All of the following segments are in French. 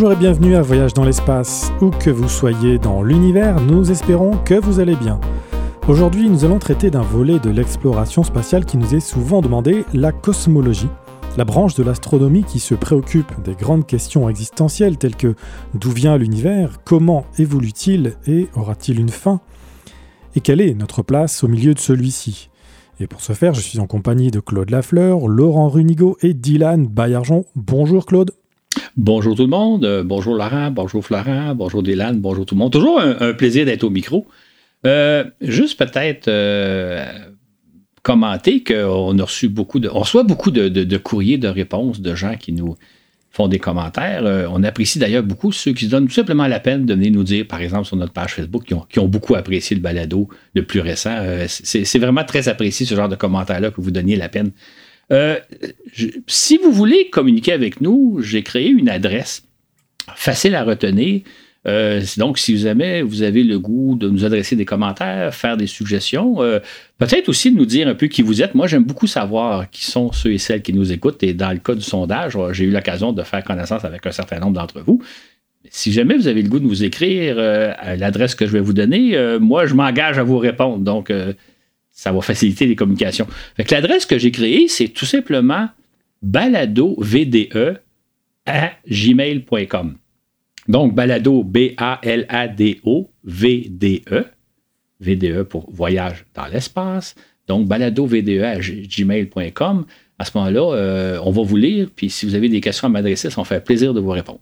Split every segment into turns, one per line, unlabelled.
Bonjour et bienvenue à Voyage dans l'espace. Où que vous soyez dans l'univers, nous espérons que vous allez bien. Aujourd'hui, nous allons traiter d'un volet de l'exploration spatiale qui nous est souvent demandé, la cosmologie, la branche de l'astronomie qui se préoccupe des grandes questions existentielles telles que d'où vient l'univers, comment évolue-t-il et aura-t-il une fin Et quelle est notre place au milieu de celui-ci Et pour ce faire, je suis en compagnie de Claude Lafleur, Laurent Runigo et Dylan Bayarjon. Bonjour Claude.
Bonjour tout le monde, euh, bonjour Laurent, bonjour Florent, bonjour Dylan, bonjour tout le monde. Toujours un, plaisir d'être au micro. Euh, juste peut-être euh, commenter qu'on a reçu beaucoup de, on reçoit beaucoup de, courriers de réponses de gens qui nous font des commentaires. on apprécie d'ailleurs beaucoup ceux qui se donnent tout simplement la peine de venir nous dire, par exemple, sur notre page Facebook, qui ont, beaucoup apprécié le balado le plus récent. c'est vraiment très apprécié ce genre de commentaires-là que vous donniez la peine euh, si vous voulez communiquer avec nous, j'ai créé une adresse facile à retenir. Euh, donc, si avez, vous avez le goût de nous adresser des commentaires, faire des suggestions, euh, peut-être aussi de nous dire un peu qui vous êtes. Moi, j'aime beaucoup savoir qui sont ceux et celles qui nous écoutent. Et dans le cas du sondage, j'ai eu l'occasion de faire connaissance avec un certain nombre d'entre vous. Si jamais vous avez le goût de nous écrire à l'adresse que je vais vous donner, moi, je m'engage à vous répondre. Donc, ça va faciliter les communications. L'adresse que j'ai créée, c'est tout simplement baladovde à gmail.com. Donc, balado, B-A-L-A-D-O, V-D-E, VDE pour voyage dans l'espace. Donc, baladovde à gmail.com. À ce moment-là, euh, on va vous lire, puis si vous avez des questions à m'adresser, ça me fait plaisir de vous répondre.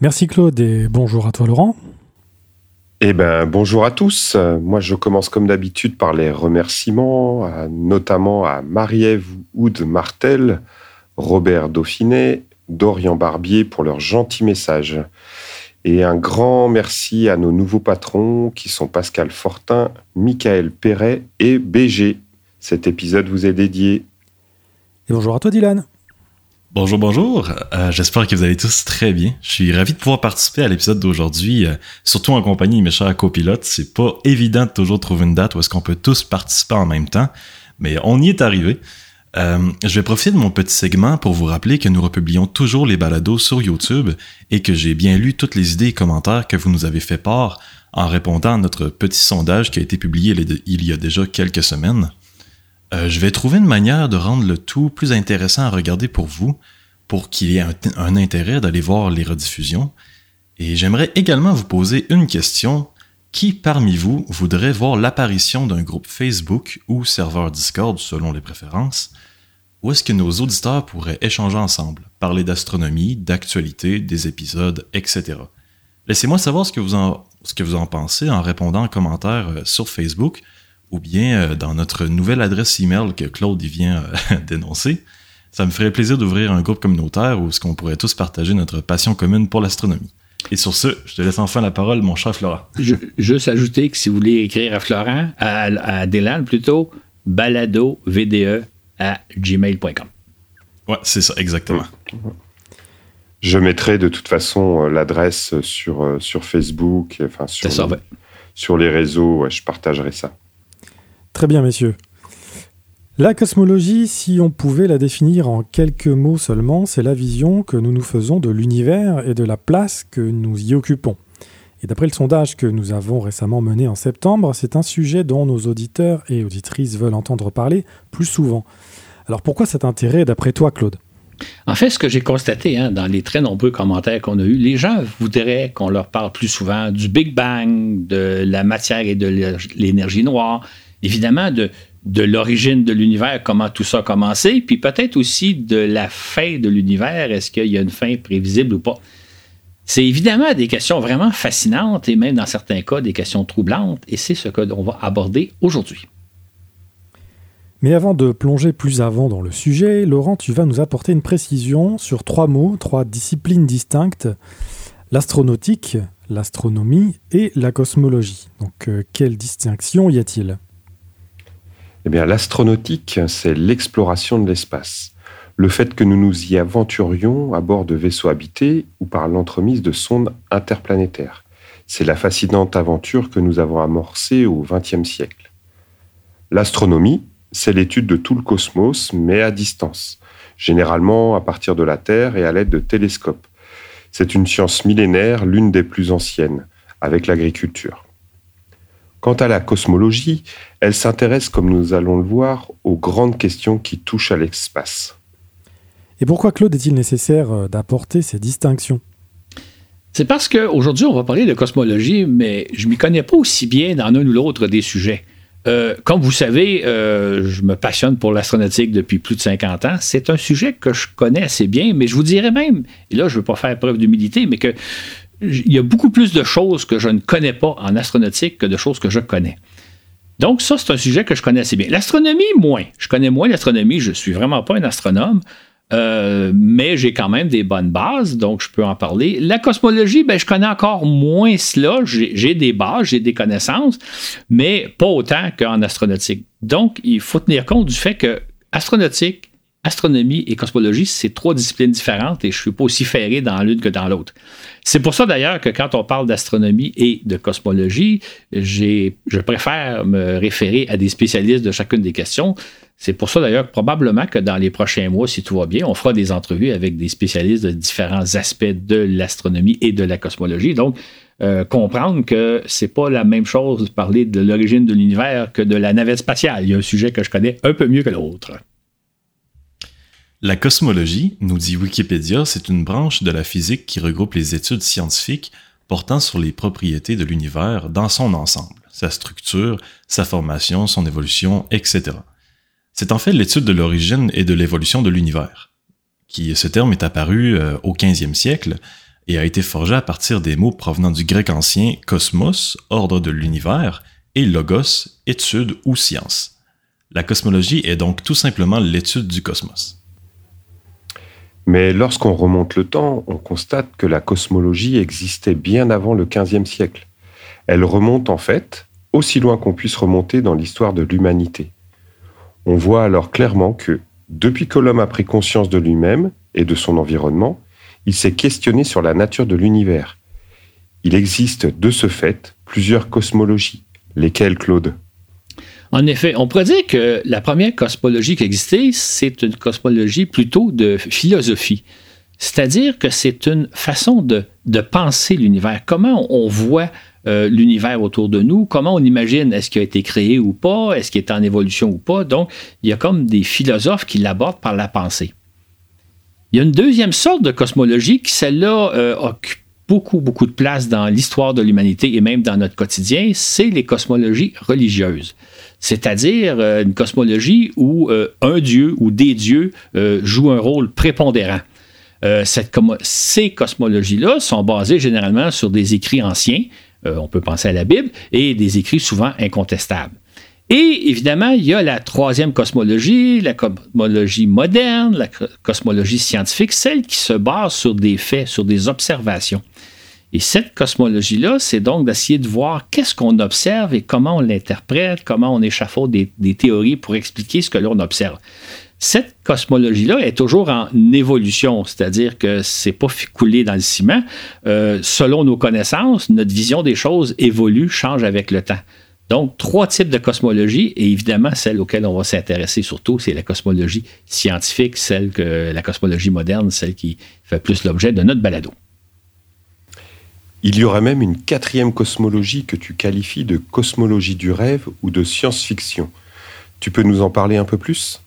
Merci Claude et bonjour à toi Laurent.
Eh ben, bonjour à tous. Moi, je commence comme d'habitude par les remerciements, notamment à Marie-Ève Oud Martel, Robert Dauphinet, Dorian Barbier pour leurs gentils messages. Et un grand merci à nos nouveaux patrons qui sont Pascal Fortin, Michael Perret et BG. Cet épisode vous est dédié.
Et bonjour à toi Dylan.
Bonjour, bonjour. Euh, j'espère que vous allez tous très bien. Je suis ravi de pouvoir participer à l'épisode d'aujourd'hui, euh, surtout en compagnie de mes chers copilotes. C'est pas évident de toujours trouver une date où est-ce qu'on peut tous participer en même temps, mais on y est arrivé. Euh, je vais profiter de mon petit segment pour vous rappeler que nous republions toujours les balados sur YouTube et que j'ai bien lu toutes les idées et commentaires que vous nous avez fait part en répondant à notre petit sondage qui a été publié il y a déjà quelques semaines. Euh, je vais trouver une manière de rendre le tout plus intéressant à regarder pour vous, pour qu'il y ait un, intérêt d'aller voir les rediffusions. Et j'aimerais également vous poser une question. Qui parmi vous voudrait voir l'apparition d'un groupe Facebook ou serveur Discord selon les préférences, où est-ce que nos auditeurs pourraient échanger ensemble, parler d'astronomie, d'actualité, des épisodes, etc. Laissez-moi savoir ce que, vous en, ce que vous en pensez en répondant en commentaire euh, sur Facebook ou bien euh, dans notre nouvelle adresse email que Claude y vient euh, dénoncer. Ça me ferait plaisir d'ouvrir un groupe communautaire où ce qu'on pourrait tous partager notre passion commune pour l'astronomie. Et sur ce, je te laisse enfin la parole, mon cher Florent.
Je, juste ajouter que si vous voulez écrire à Florent, à, à Dylan plutôt, balado vde à gmail.com.
Ouais, c'est ça, exactement.
Je mettrai de toute façon euh, l'adresse sur, sur Facebook, enfin sur, sur les réseaux, je partagerai ça.
Très bien, messieurs. La cosmologie, si on pouvait la définir en quelques mots seulement, c'est la vision que nous nous faisons de l'univers et de la place que nous y occupons. Et d'après le sondage que nous avons récemment mené en septembre, c'est un sujet dont nos auditeurs et auditrices veulent entendre parler plus souvent. Alors pourquoi cet intérêt d'après toi, Claude?
En fait, ce que j'ai constaté hein, dans les très nombreux commentaires qu'on a eus, les gens voudraient qu'on leur parle plus souvent du Big Bang, de la matière et de l'énergie noire, évidemment de, l'origine de l'univers, comment tout ça a commencé, puis peut-être aussi de la fin de l'univers, est-ce qu'il y a une fin prévisible ou pas? C'est évidemment des questions vraiment fascinantes et même dans certains cas des questions troublantes, et c'est ce que l'on va aborder aujourd'hui.
Mais avant de plonger plus avant dans le sujet, Laurent, tu vas nous apporter une précision sur trois mots, trois disciplines distinctes l'astronautique, l'astronomie et la cosmologie. Donc, euh, quelle distinction y a-t-il?
Eh l'astronautique, c'est l'exploration de l'espace. Le fait que nous nous y aventurions à bord de vaisseaux habités ou par l'entremise de sondes interplanétaires. C'est la fascinante aventure que nous avons amorcée au XXe siècle. L'astronomie, c'est l'étude de tout le cosmos, mais à distance, généralement à partir de la Terre et à l'aide de télescopes. C'est une science millénaire, l'une des plus anciennes, avec l'agriculture. Quant à la cosmologie, elle s'intéresse, comme nous allons le voir, aux grandes questions qui touchent à l'espace.
Et pourquoi, Claude, est-il nécessaire euh, d'apporter ces distinctions?
C'est parce qu'aujourd'hui, on va parler de cosmologie, mais je ne m'y connais pas aussi bien dans l'un ou l'autre des sujets. Euh, comme vous savez, euh, je me passionne pour l'astronautique depuis plus de 50 ans. C'est un sujet que je connais assez bien, mais je vous dirais même, et là, je ne veux pas faire preuve d'humilité, mais que il y a beaucoup plus de choses que je ne connais pas en astronautique que de choses que je connais. Donc, ça, c'est un sujet que je connais assez bien. L'astronomie, moins. Je connais moins l'astronomie. Je ne suis vraiment pas un astronome. Euh, mais j'ai quand même des bonnes bases, donc je peux en parler. La cosmologie, ben, je connais encore moins cela. J'ai des bases, j'ai des connaissances, mais pas autant qu'en astronautique. Donc, il faut tenir compte du fait que astronautique, astronomie et cosmologie, c'est trois disciplines différentes et je ne suis pas aussi ferré dans l'une que dans l'autre. C'est pour ça d'ailleurs que quand on parle d'astronomie et de cosmologie, je préfère me référer à des spécialistes de chacune des questions. C'est pour ça d'ailleurs probablement que dans les prochains mois, si tout va bien, on fera des entrevues avec des spécialistes de différents aspects de l'astronomie et de la cosmologie. Donc, euh, comprendre que c'est pas la même chose de parler de l'origine de l'univers que de la navette spatiale. Il y a un sujet que je connais un peu mieux que l'autre.
La cosmologie, nous dit Wikipédia, c'est une branche de la physique qui regroupe les études scientifiques portant sur les propriétés de l'univers dans son ensemble, sa structure, sa formation, son évolution, etc. C'est en fait l'étude de l'origine et de l'évolution de l'univers. Qui, ce terme est apparu euh, au 15e siècle et a été forgé à partir des mots provenant du grec ancien cosmos, ordre de l'univers, et logos, étude ou science. La cosmologie est donc tout simplement l'étude du cosmos.
Mais lorsqu'on remonte le temps, on constate que la cosmologie existait bien avant le 15e siècle. Elle remonte en fait aussi loin qu'on puisse remonter dans l'histoire de l'humanité. On voit alors clairement que, depuis que l'homme a pris conscience de lui-même et de son environnement, il s'est questionné sur la nature de l'univers. Il existe de ce fait plusieurs cosmologies. Lesquelles, Claude?
En effet, on pourrait dire que la première cosmologie qui existait, c'est une cosmologie plutôt de philosophie. C'est-à-dire que c'est une façon de, penser l'univers. Comment on voit euh, l'univers autour de nous, comment on imagine est-ce qu'il a été créé ou pas, est-ce qu'il est en évolution ou pas? Donc, il y a comme des philosophes qui l'abordent par la pensée. Il y a une deuxième sorte de cosmologie qui, celle-là, euh, occupe beaucoup, beaucoup de place dans l'histoire de l'humanité et même dans notre quotidien, c'est les cosmologies religieuses. C'est-à-dire euh, une cosmologie où un dieu ou des dieux jouent un rôle prépondérant. Ces cosmologies-là sont basées généralement sur des écrits anciens, euh, on peut penser à la Bible, et des écrits souvent incontestables. Et évidemment, il y a la troisième cosmologie, la cosmologie moderne, la cosmologie scientifique, celle qui se base sur des faits, sur des observations. Et cette cosmologie-là, c'est donc d'essayer de voir qu'est-ce qu'on observe et comment on l'interprète, comment on échafaude des, théories pour expliquer ce que l'on observe. Cette cosmologie-là est toujours en évolution, c'est-à-dire que c'est pas coulé dans le ciment. Euh, selon nos connaissances, notre vision des choses évolue, change avec le temps. Donc, trois types de cosmologie, et évidemment, celle auquel on va s'intéresser surtout, c'est la cosmologie scientifique, celle que la cosmologie moderne, celle qui fait plus l'objet de notre balado.
Il y aurait même une quatrième cosmologie que tu qualifies de cosmologie du rêve ou de science-fiction. Tu peux nous en parler un peu plus?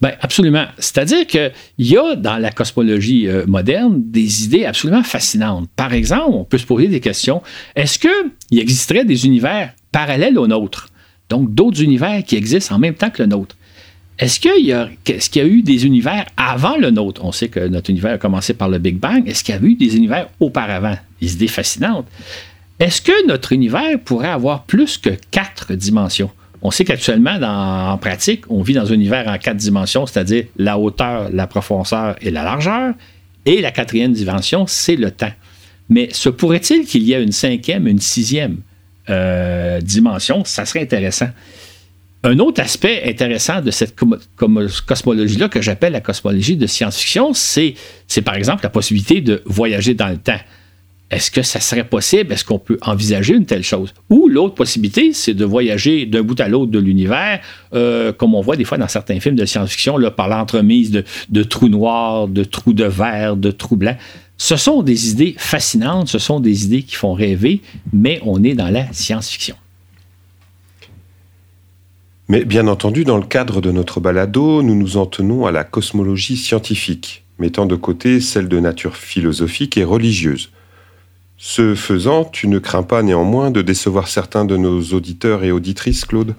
Bien, absolument. C'est-à-dire qu'il y a dans la cosmologie euh, moderne des idées absolument fascinantes. Par exemple, on peut se poser des questions. Est-ce qu'il existerait des univers parallèles aux nôtres? Donc, d'autres univers qui existent en même temps que le nôtre. Est-ce qu'il y, a, eu des univers avant le nôtre? On sait que notre univers a commencé par le Big Bang. Est-ce qu'il y a eu des univers auparavant? Des idées. Est-ce que notre univers pourrait avoir plus que quatre dimensions? On sait qu'actuellement, en pratique, on vit dans un univers en quatre dimensions, c'est-à-dire la hauteur, la profondeur et la largeur. Et la quatrième dimension, c'est le temps. Mais se pourrait-il qu'il y ait une cinquième, une sixième euh, dimension? Ça serait intéressant. Un autre aspect intéressant de cette cosmologie-là, que j'appelle la cosmologie de science-fiction, c'est par exemple la possibilité de voyager dans le temps. Est-ce que ça serait possible? Est-ce qu'on peut envisager une telle chose? Ou l'autre possibilité, c'est de voyager d'un bout à l'autre de l'univers, euh, comme on voit des fois dans certains films de science-fiction, par l'entremise de, trous noirs, de trous de verre, de trous blancs. Ce sont des idées fascinantes, ce sont des idées qui font rêver, mais on est dans la science-fiction.
Mais bien entendu, dans le cadre de notre balado, nous nous en tenons à la cosmologie scientifique, mettant de côté celle de nature philosophique et religieuse. Ce faisant, tu ne crains pas néanmoins de décevoir certains de nos auditeurs et auditrices, Claude?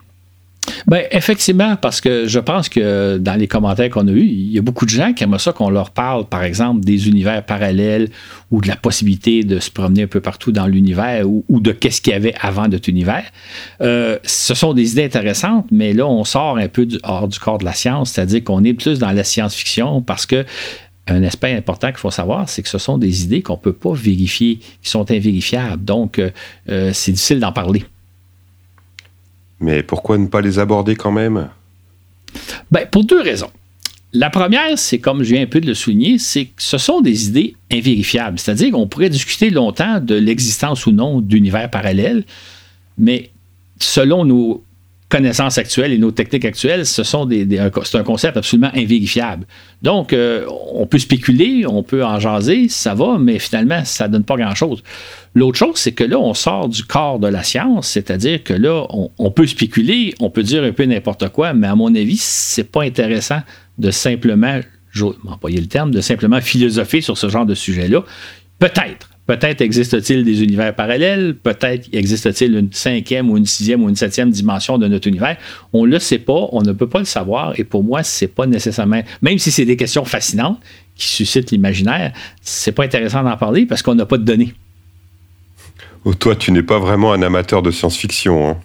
Ben, effectivement, parce que je pense que dans les commentaires qu'on a eus, il y a beaucoup de gens qui aiment ça qu'on leur parle, par exemple, des univers parallèles ou de la possibilité de se promener un peu partout dans l'univers ou, de qu'est-ce qu'il y avait avant notre univers. Euh, ce sont des idées intéressantes, mais là, on sort un peu hors du corps de la science, c'est-à-dire qu'on est plus dans la science-fiction parce que un aspect important qu'il faut savoir, c'est que ce sont des idées qu'on ne peut pas vérifier, qui sont invérifiables. Donc, euh, euh, c'est difficile d'en parler.
Mais pourquoi ne pas les aborder quand même?
Ben, Pour deux raisons. La première, c'est comme je viens un peu de le souligner, c'est que ce sont des idées invérifiables. C'est-à-dire qu'on pourrait discuter longtemps de l'existence ou non d'univers parallèles, mais selon nos connaissances actuelles et nos techniques actuelles, ce sont des, c'est un concept absolument invérifiable. Donc, euh, on peut spéculer, on peut en jaser, ça va, mais finalement, ça ne donne pas grand-chose. L'autre chose, c'est que là, on sort du corps de la science, c'est-à-dire que là, on, peut spéculer, on peut dire un peu n'importe quoi, mais à mon avis, c'est pas intéressant de simplement, je vais le terme, de simplement philosopher sur ce genre de sujet-là. Peut-être, Peut-être existe-t-il des univers parallèles, peut-être existe-t-il une cinquième ou une sixième ou une septième dimension de notre univers. On ne le sait pas, on ne peut pas le savoir, et pour moi, c'est pas nécessairement, même si c'est des questions fascinantes qui suscitent l'imaginaire, c'est pas intéressant d'en parler parce qu'on n'a pas de données.
Oh, toi, tu n'es pas vraiment un amateur de science-fiction. Hein?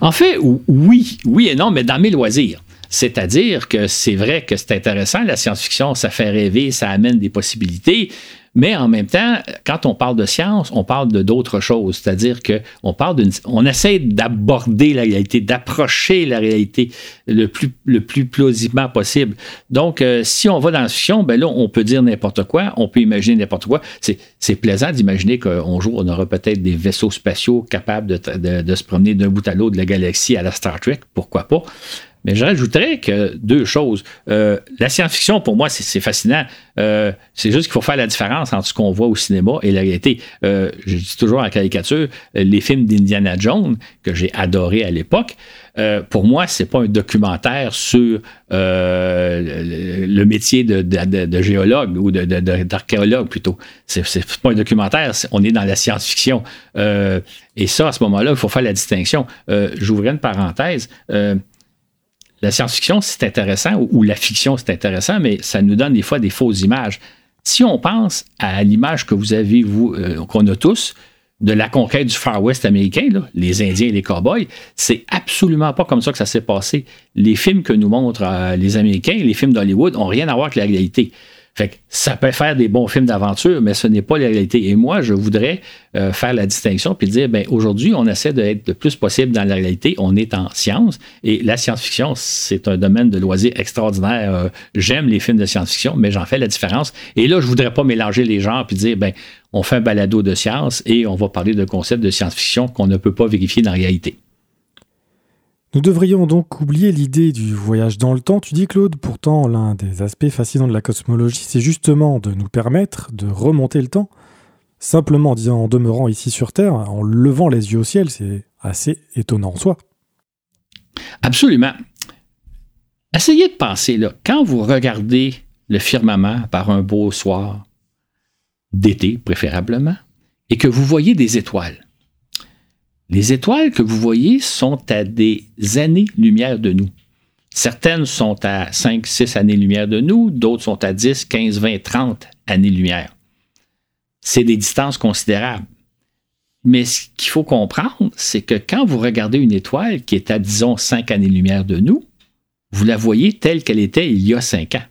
En fait, oui, oui et non, mais dans mes loisirs. C'est-à-dire que c'est vrai que c'est intéressant, la science-fiction, ça fait rêver, ça amène des possibilités, mais en même temps, quand on parle de science, on parle de d'autres choses. C'est-à-dire qu'on parle d'une, on essaie d'aborder la réalité, d'approcher la réalité le plus, le plus plausiblement possible. Donc, euh, si on va dans la fiction, ben là, on peut dire n'importe quoi, on peut imaginer n'importe quoi. C'est, plaisant d'imaginer qu'un jour, on aura peut-être des vaisseaux spatiaux capables de, de, de se promener d'un bout à l'autre de la galaxie à la Star Trek. Pourquoi pas? Mais je rajouterais que deux choses. Euh, la science-fiction, pour moi, c'est fascinant. Euh, c'est juste qu'il faut faire la différence entre ce qu'on voit au cinéma et la réalité. Euh, je dis toujours en caricature, les films d'Indiana Jones, que j'ai adoré à l'époque, pour moi, c'est pas un documentaire sur le, métier de, géologue ou d'archéologue plutôt. C'est pas un documentaire, on est dans la science-fiction. et ça, à ce moment-là, il faut faire la distinction. J'ouvrais une parenthèse la science-fiction, c'est intéressant, ou, la fiction, c'est intéressant, mais ça nous donne des fois des fausses images. Si on pense à l'image que vous avez, vous, euh, qu'on a tous, de la conquête du Far West américain, les Indiens et les cowboys, c'est absolument pas comme ça que ça s'est passé. Les films que nous montrent euh, les Américains, les films d'Hollywood, n'ont rien à voir avec la réalité. Fait que ça peut faire des bons films d'aventure, mais ce n'est pas la réalité. Et moi, je voudrais euh, faire la distinction puis dire, ben aujourd'hui, on essaie d'être le plus possible dans la réalité. On est en science et la science-fiction, c'est un domaine de loisir extraordinaire. Euh, j'aime les films de science-fiction, mais j'en fais la différence. Et là, je voudrais pas mélanger les genres puis dire, ben on fait un balado de science et on va parler de concepts de science-fiction qu'on ne peut pas vérifier dans la réalité.
Nous devrions donc oublier l'idée du voyage dans le temps, tu dis Claude. Pourtant, l'un des aspects fascinants de la cosmologie, c'est justement de nous permettre de remonter le temps. Simplement en demeurant ici sur Terre, en levant les yeux au ciel, c'est assez étonnant en soi.
Absolument. Essayez de penser, là, quand vous regardez le firmament par un beau soir, d'été préférablement, et que vous voyez des étoiles, les étoiles que vous voyez sont à des années-lumière de nous. Certaines sont à 5, 6 années-lumière de nous, d'autres sont à 10, 15, 20, 30 années-lumière. C'est des distances considérables. Mais ce qu'il faut comprendre, c'est que quand vous regardez une étoile qui est à, disons, 5 années-lumière de nous, vous la voyez telle qu'elle était il y a 5 ans.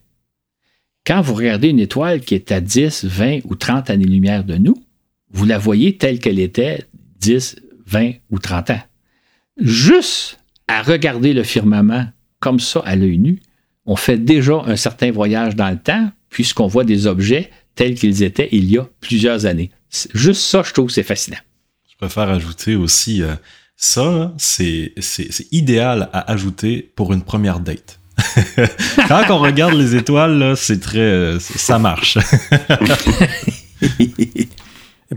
Quand vous regardez une étoile qui est à 10, 20 ou 30 années-lumière de nous, vous la voyez telle qu'elle était 10, 20 ou 30 ans. Juste à regarder le firmament comme ça à l'œil nu, on fait déjà un certain voyage dans le temps puisqu'on voit des objets tels qu'ils étaient il y a plusieurs années. Juste ça, je trouve, c'est fascinant.
Je préfère ajouter aussi, euh, ça, c'est idéal à ajouter pour une première date. Quand on regarde les étoiles, c'est très, ça marche.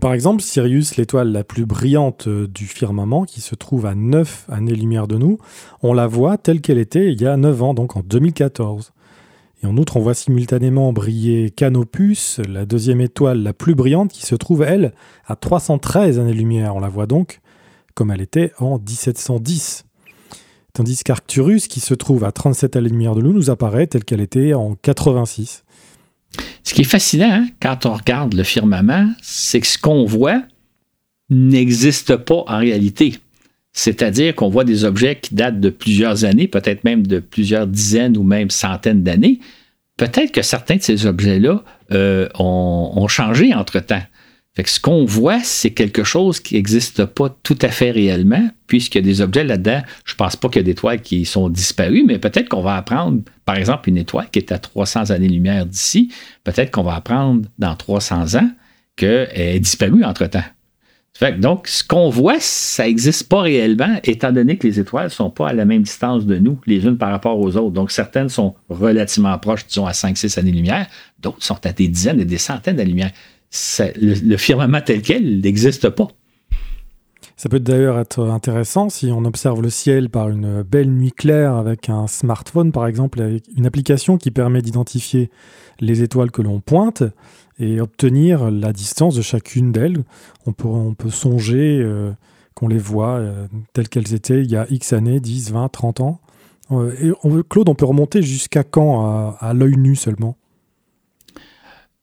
Par exemple, Sirius, l'étoile la plus brillante euh, du firmament, qui se trouve à 9 années-lumière de nous, on la voit telle qu'elle était il y a 9 ans, donc en 2014. Et en outre, on voit simultanément briller Canopus, la deuxième étoile la plus brillante, qui se trouve, elle, à 313 années-lumière. On la voit donc comme elle était en 1710. Tandis qu'Arcturus, qui se trouve à 37 années-lumière de nous, nous apparaît telle qu'elle était en 86.
Ce qui est fascinant hein, quand on regarde le firmament, c'est que ce qu'on voit n'existe pas en réalité. C'est-à-dire qu'on voit des objets qui datent de plusieurs années, peut-être même de plusieurs dizaines ou même centaines d'années. Peut-être que certains de ces objets-là euh, ont, changé entre-temps ce qu'on voit, c'est quelque chose qui n'existe pas tout à fait réellement, puisqu'il y a des objets là-dedans. Je ne pense pas qu'il y a des étoiles qui sont disparues, mais peut-être qu'on va apprendre, par exemple, une étoile qui est à 300 années-lumière d'ici, peut-être qu'on va apprendre dans 300 ans qu'elle est disparue entre-temps. donc, ce qu'on voit, ça n'existe pas réellement, étant donné que les étoiles ne sont pas à la même distance de nous, les unes par rapport aux autres. Donc, certaines sont relativement proches, disons, à 5-6 années-lumière, d'autres sont à des dizaines et des centaines d'années-lumière le, firmament tel quel n'existe pas.
Ça peut d'ailleurs être intéressant si on observe le ciel par une belle nuit claire avec un smartphone, par exemple, avec une application qui permet d'identifier les étoiles que l'on pointe et obtenir la distance de chacune d'elles. On peut, on peut songer euh, qu'on les voit euh, telles qu'elles étaient il y a X années, 10, 20, 30 ans. Euh, et Claude, on peut remonter jusqu'à quand? À l'œil nu seulement?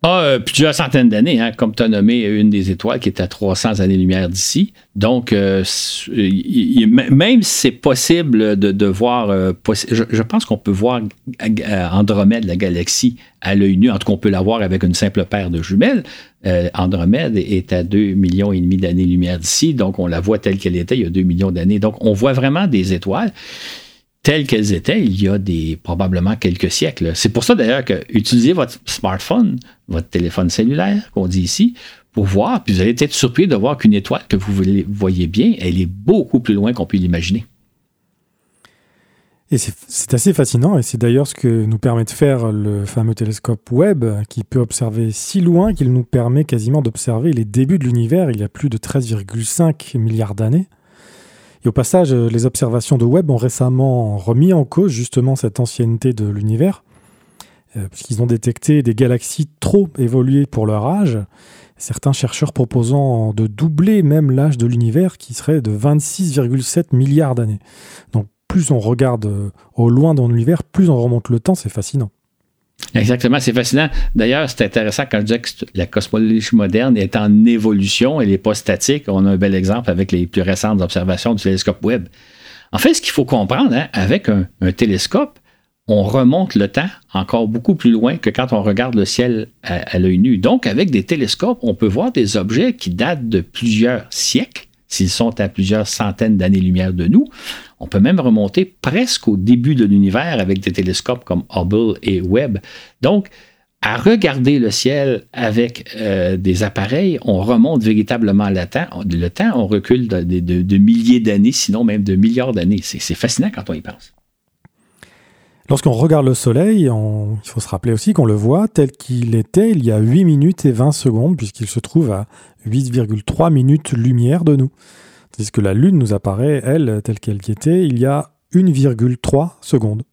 Ah, euh, plusieurs centaines d'années, hein, comme tu as nommé une des étoiles qui est à 300 années-lumière d'ici. Donc, euh, même si c'est possible de, voir, euh, je, pense qu'on peut voir Andromède, la galaxie, à l'œil nu. En tout cas, on peut la voir avec une simple paire de jumelles. Andromède est à 2 millions et demi d'années-lumière d'ici, donc on la voit telle qu'elle était il y a 2 millions d'années. Donc, on voit vraiment des étoiles telles qu'elles étaient il y a des, probablement quelques siècles. C'est pour ça d'ailleurs que utilisez votre smartphone, votre téléphone cellulaire, qu'on dit ici, pour voir, puis vous allez être surpris de voir qu'une étoile que vous voyez bien, elle est beaucoup plus loin qu'on peut l'imaginer.
Et c'est assez fascinant, et c'est d'ailleurs ce que nous permet de faire le fameux télescope Webb, qui peut observer si loin qu'il nous permet quasiment d'observer les débuts de l'univers il y a plus de 13,5 milliards d'années. Et au passage, euh, les observations de Webb ont récemment remis en cause justement cette ancienneté de l'univers, euh, puisqu'ils ont détecté des galaxies trop évoluées pour leur âge, certains chercheurs proposant de doubler même l'âge de l'univers qui serait de 26,7 milliards d'années. Donc plus on regarde euh, au loin dans l'univers, plus on remonte le temps, c'est fascinant.
Exactement, c'est fascinant. D'ailleurs, c'est intéressant quand je disais que la cosmologie moderne est en évolution, elle n'est pas statique. On a un bel exemple avec les plus récentes observations du télescope Webb. En fait, ce qu'il faut comprendre, hein, avec un, télescope, on remonte le temps encore beaucoup plus loin que quand on regarde le ciel à l'œil nu. Donc, avec des télescopes, on peut voir des objets qui datent de plusieurs siècles s'ils sont à plusieurs centaines d'années-lumière de nous. On peut même remonter presque au début de l'univers avec des télescopes comme Hubble et Webb. Donc, à regarder le ciel avec euh, des appareils, on remonte véritablement le temps. Le temps, on recule de, milliers d'années, sinon même de milliards d'années. C'est fascinant quand on y pense.
Lorsqu'on regarde le Soleil, il faut se rappeler aussi qu'on le voit tel qu'il était il y a 8 minutes et 20 secondes, puisqu'il se trouve à 8,3 minutes lumière de nous. Tandis que la Lune nous apparaît, elle, telle qu'elle y était, il y a 1,3 secondes.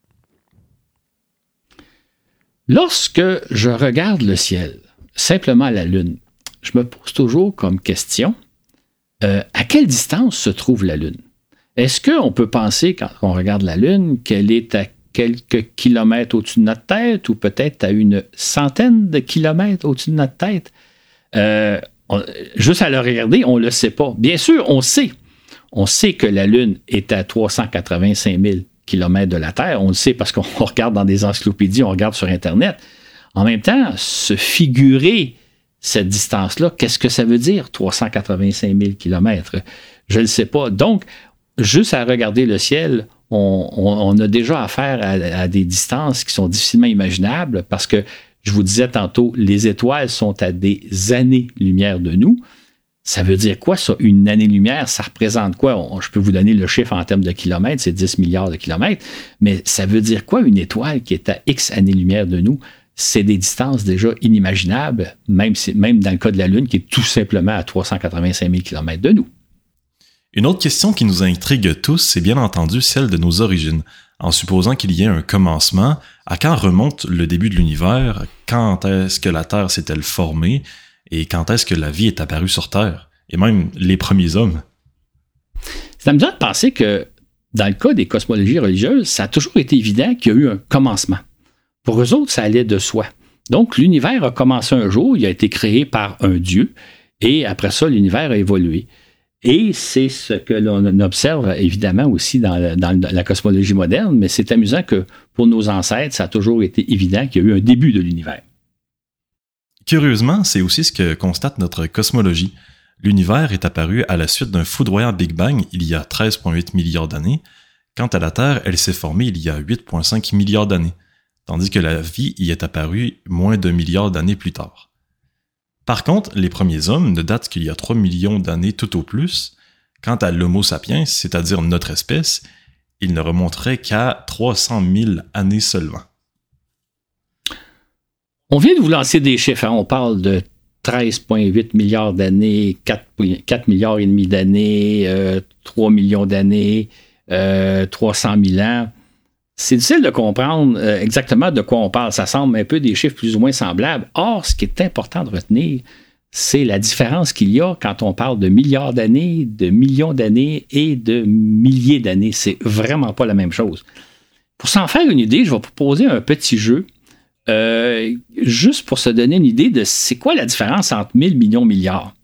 Lorsque je regarde le ciel, simplement la Lune, je me pose toujours comme question, euh, à quelle distance se trouve la Lune? Est-ce qu'on peut penser, quand on regarde la Lune, qu'elle est à quelques kilomètres au-dessus de notre tête ou peut-être à une centaine de kilomètres au-dessus de notre tête? Euh, juste à le regarder, on ne le sait pas. Bien sûr, on sait. On sait que la Lune est à 385 000 km de la Terre. On le sait parce qu'on regarde dans des encyclopédies, on regarde sur Internet. En même temps, se figurer cette distance-là, qu'est-ce que ça veut dire, 385 000 km? Je ne le sais pas. Donc, juste à regarder le ciel, on, a déjà affaire à, des distances qui sont difficilement imaginables parce que je vous disais tantôt, les étoiles sont à des années-lumière de nous. Ça veut dire quoi, ça? Une année-lumière, ça représente quoi? je peux vous donner le chiffre en termes de kilomètres, c'est 10 milliards de kilomètres, mais ça veut dire quoi, une étoile qui est à X années-lumière de nous? C'est des distances déjà inimaginables, même, même dans le cas de la Lune, qui est tout simplement à 385 000 kilomètres de nous.
Une autre question qui nous intrigue tous, c'est bien entendu celle de nos origines. En supposant qu'il y ait un commencement, à quand remonte le début de l'univers? Quand est-ce que la Terre s'est-elle formée? et quand est-ce que la vie est apparue sur Terre, et même les premiers hommes.
C'est amusant de penser que dans le cas des cosmologies religieuses, ça a toujours été évident qu'il y a eu un commencement. Pour eux autres, ça allait de soi. Donc, l'univers a commencé un jour, il a été créé par un Dieu, et après ça, l'univers a évolué. Et c'est ce que l'on observe évidemment aussi dans, la cosmologie moderne, mais c'est amusant que pour nos ancêtres, ça a toujours été évident qu'il y a eu un début de l'univers.
Curieusement, c'est aussi ce que constate notre cosmologie. L'univers est apparu à la suite d'un foudroyant Big Bang il y a 13,8 milliards d'années. Quant à la Terre, elle s'est formée il y a 8,5 milliards d'années, tandis que la vie y est apparue moins d'un milliard d'années plus tard. Par contre, les premiers hommes ne datent qu'il y a 3 millions d'années tout au plus. Quant à l'Homo sapiens, c'est-à-dire notre espèce, il ne remonterait qu'à 300 000 années seulement.
On vient de vous lancer des chiffres. Hein. On parle de 13,8 milliards d'années, 4, milliards et demi d'années, 3 euh, millions d'années, 300 euh, 000 ans. C'est difficile de comprendre euh, exactement de quoi on parle. Ça semble un peu des chiffres plus ou moins semblables. Or, ce qui est important de retenir, c'est la différence qu'il y a quand on parle de milliards d'années, de millions d'années et de milliers d'années. C'est vraiment pas la même chose. Pour s'en faire une idée, je vais proposer un petit jeu euh, juste pour se donner une idée de c'est quoi la différence entre 1000 millions milliards.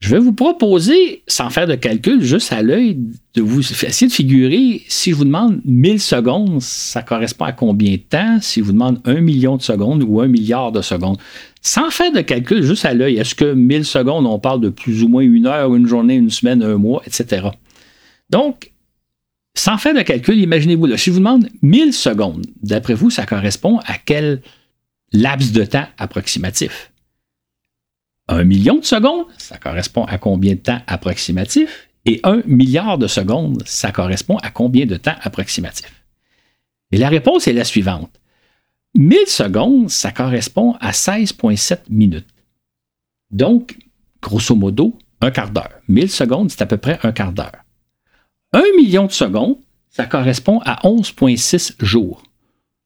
Je vais vous proposer, sans faire de calcul, juste à l'œil, de vous essayer de figurer, si je vous demande 1000 secondes, ça correspond à combien de temps? Si je vous demande 1 million de secondes ou 1 milliard de secondes. Sans faire de calcul, juste à l'œil, est-ce que 1000 secondes, on parle de plus ou moins une heure, une journée, une semaine, un mois, etc. Donc, sans faire de calcul, imaginez-vous, si je vous demande 1000 secondes, d'après vous, ça correspond à quel laps de temps approximatif? Un million de secondes, ça correspond à combien de temps approximatif? Et un milliard de secondes, ça correspond à combien de temps approximatif? Et la réponse est la suivante. 1000 secondes, ça correspond à 16,7 minutes. Donc, grosso modo, un quart d'heure. 1000 secondes, c'est à peu près un quart d'heure. Un million de secondes, ça correspond à 11,6 jours.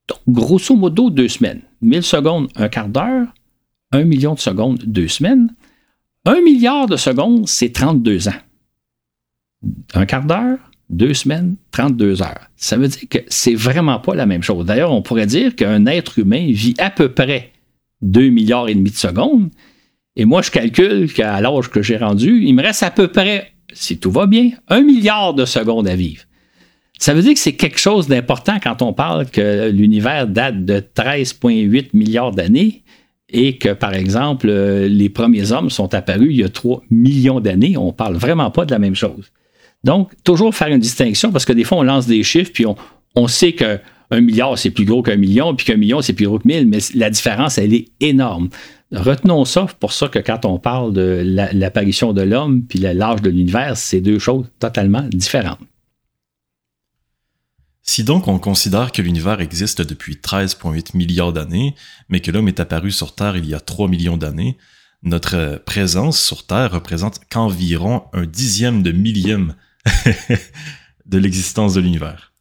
Donc, grosso modo, deux semaines. 1000 secondes, un quart d'heure. Un million de secondes, deux semaines. Un milliard de secondes, c'est 32 ans. Un quart d'heure, deux semaines, 32 heures. Ça veut dire que c'est vraiment pas la même chose. D'ailleurs, on pourrait dire qu'un être humain vit à peu près 2 milliards et demi de secondes. Et moi, je calcule qu'à l'âge que j'ai rendu, il me reste à peu près si tout va bien, un milliard de secondes à vivre. Ça veut dire que c'est quelque chose d'important quand on parle que l'univers date de 13,8 milliards d'années et que, par exemple, les premiers hommes sont apparus il y a 3 millions d'années. On ne parle vraiment pas de la même chose. Donc, toujours faire une distinction parce que des fois, on lance des chiffres puis on, on sait que un milliard, c'est plus gros qu'un million, puis qu'un million, c'est plus gros que mille, mais la différence, elle est énorme. Retenons ça pour ça que quand on parle de l'apparition de l'homme puis l'âge de l'univers, c'est deux choses totalement différentes.
Si donc on considère que l'univers existe depuis 13,8 milliards d'années, mais que l'homme est apparu sur Terre il y a 3 millions d'années, notre présence sur Terre représente qu'environ un dixième de millième de l'existence de l'univers.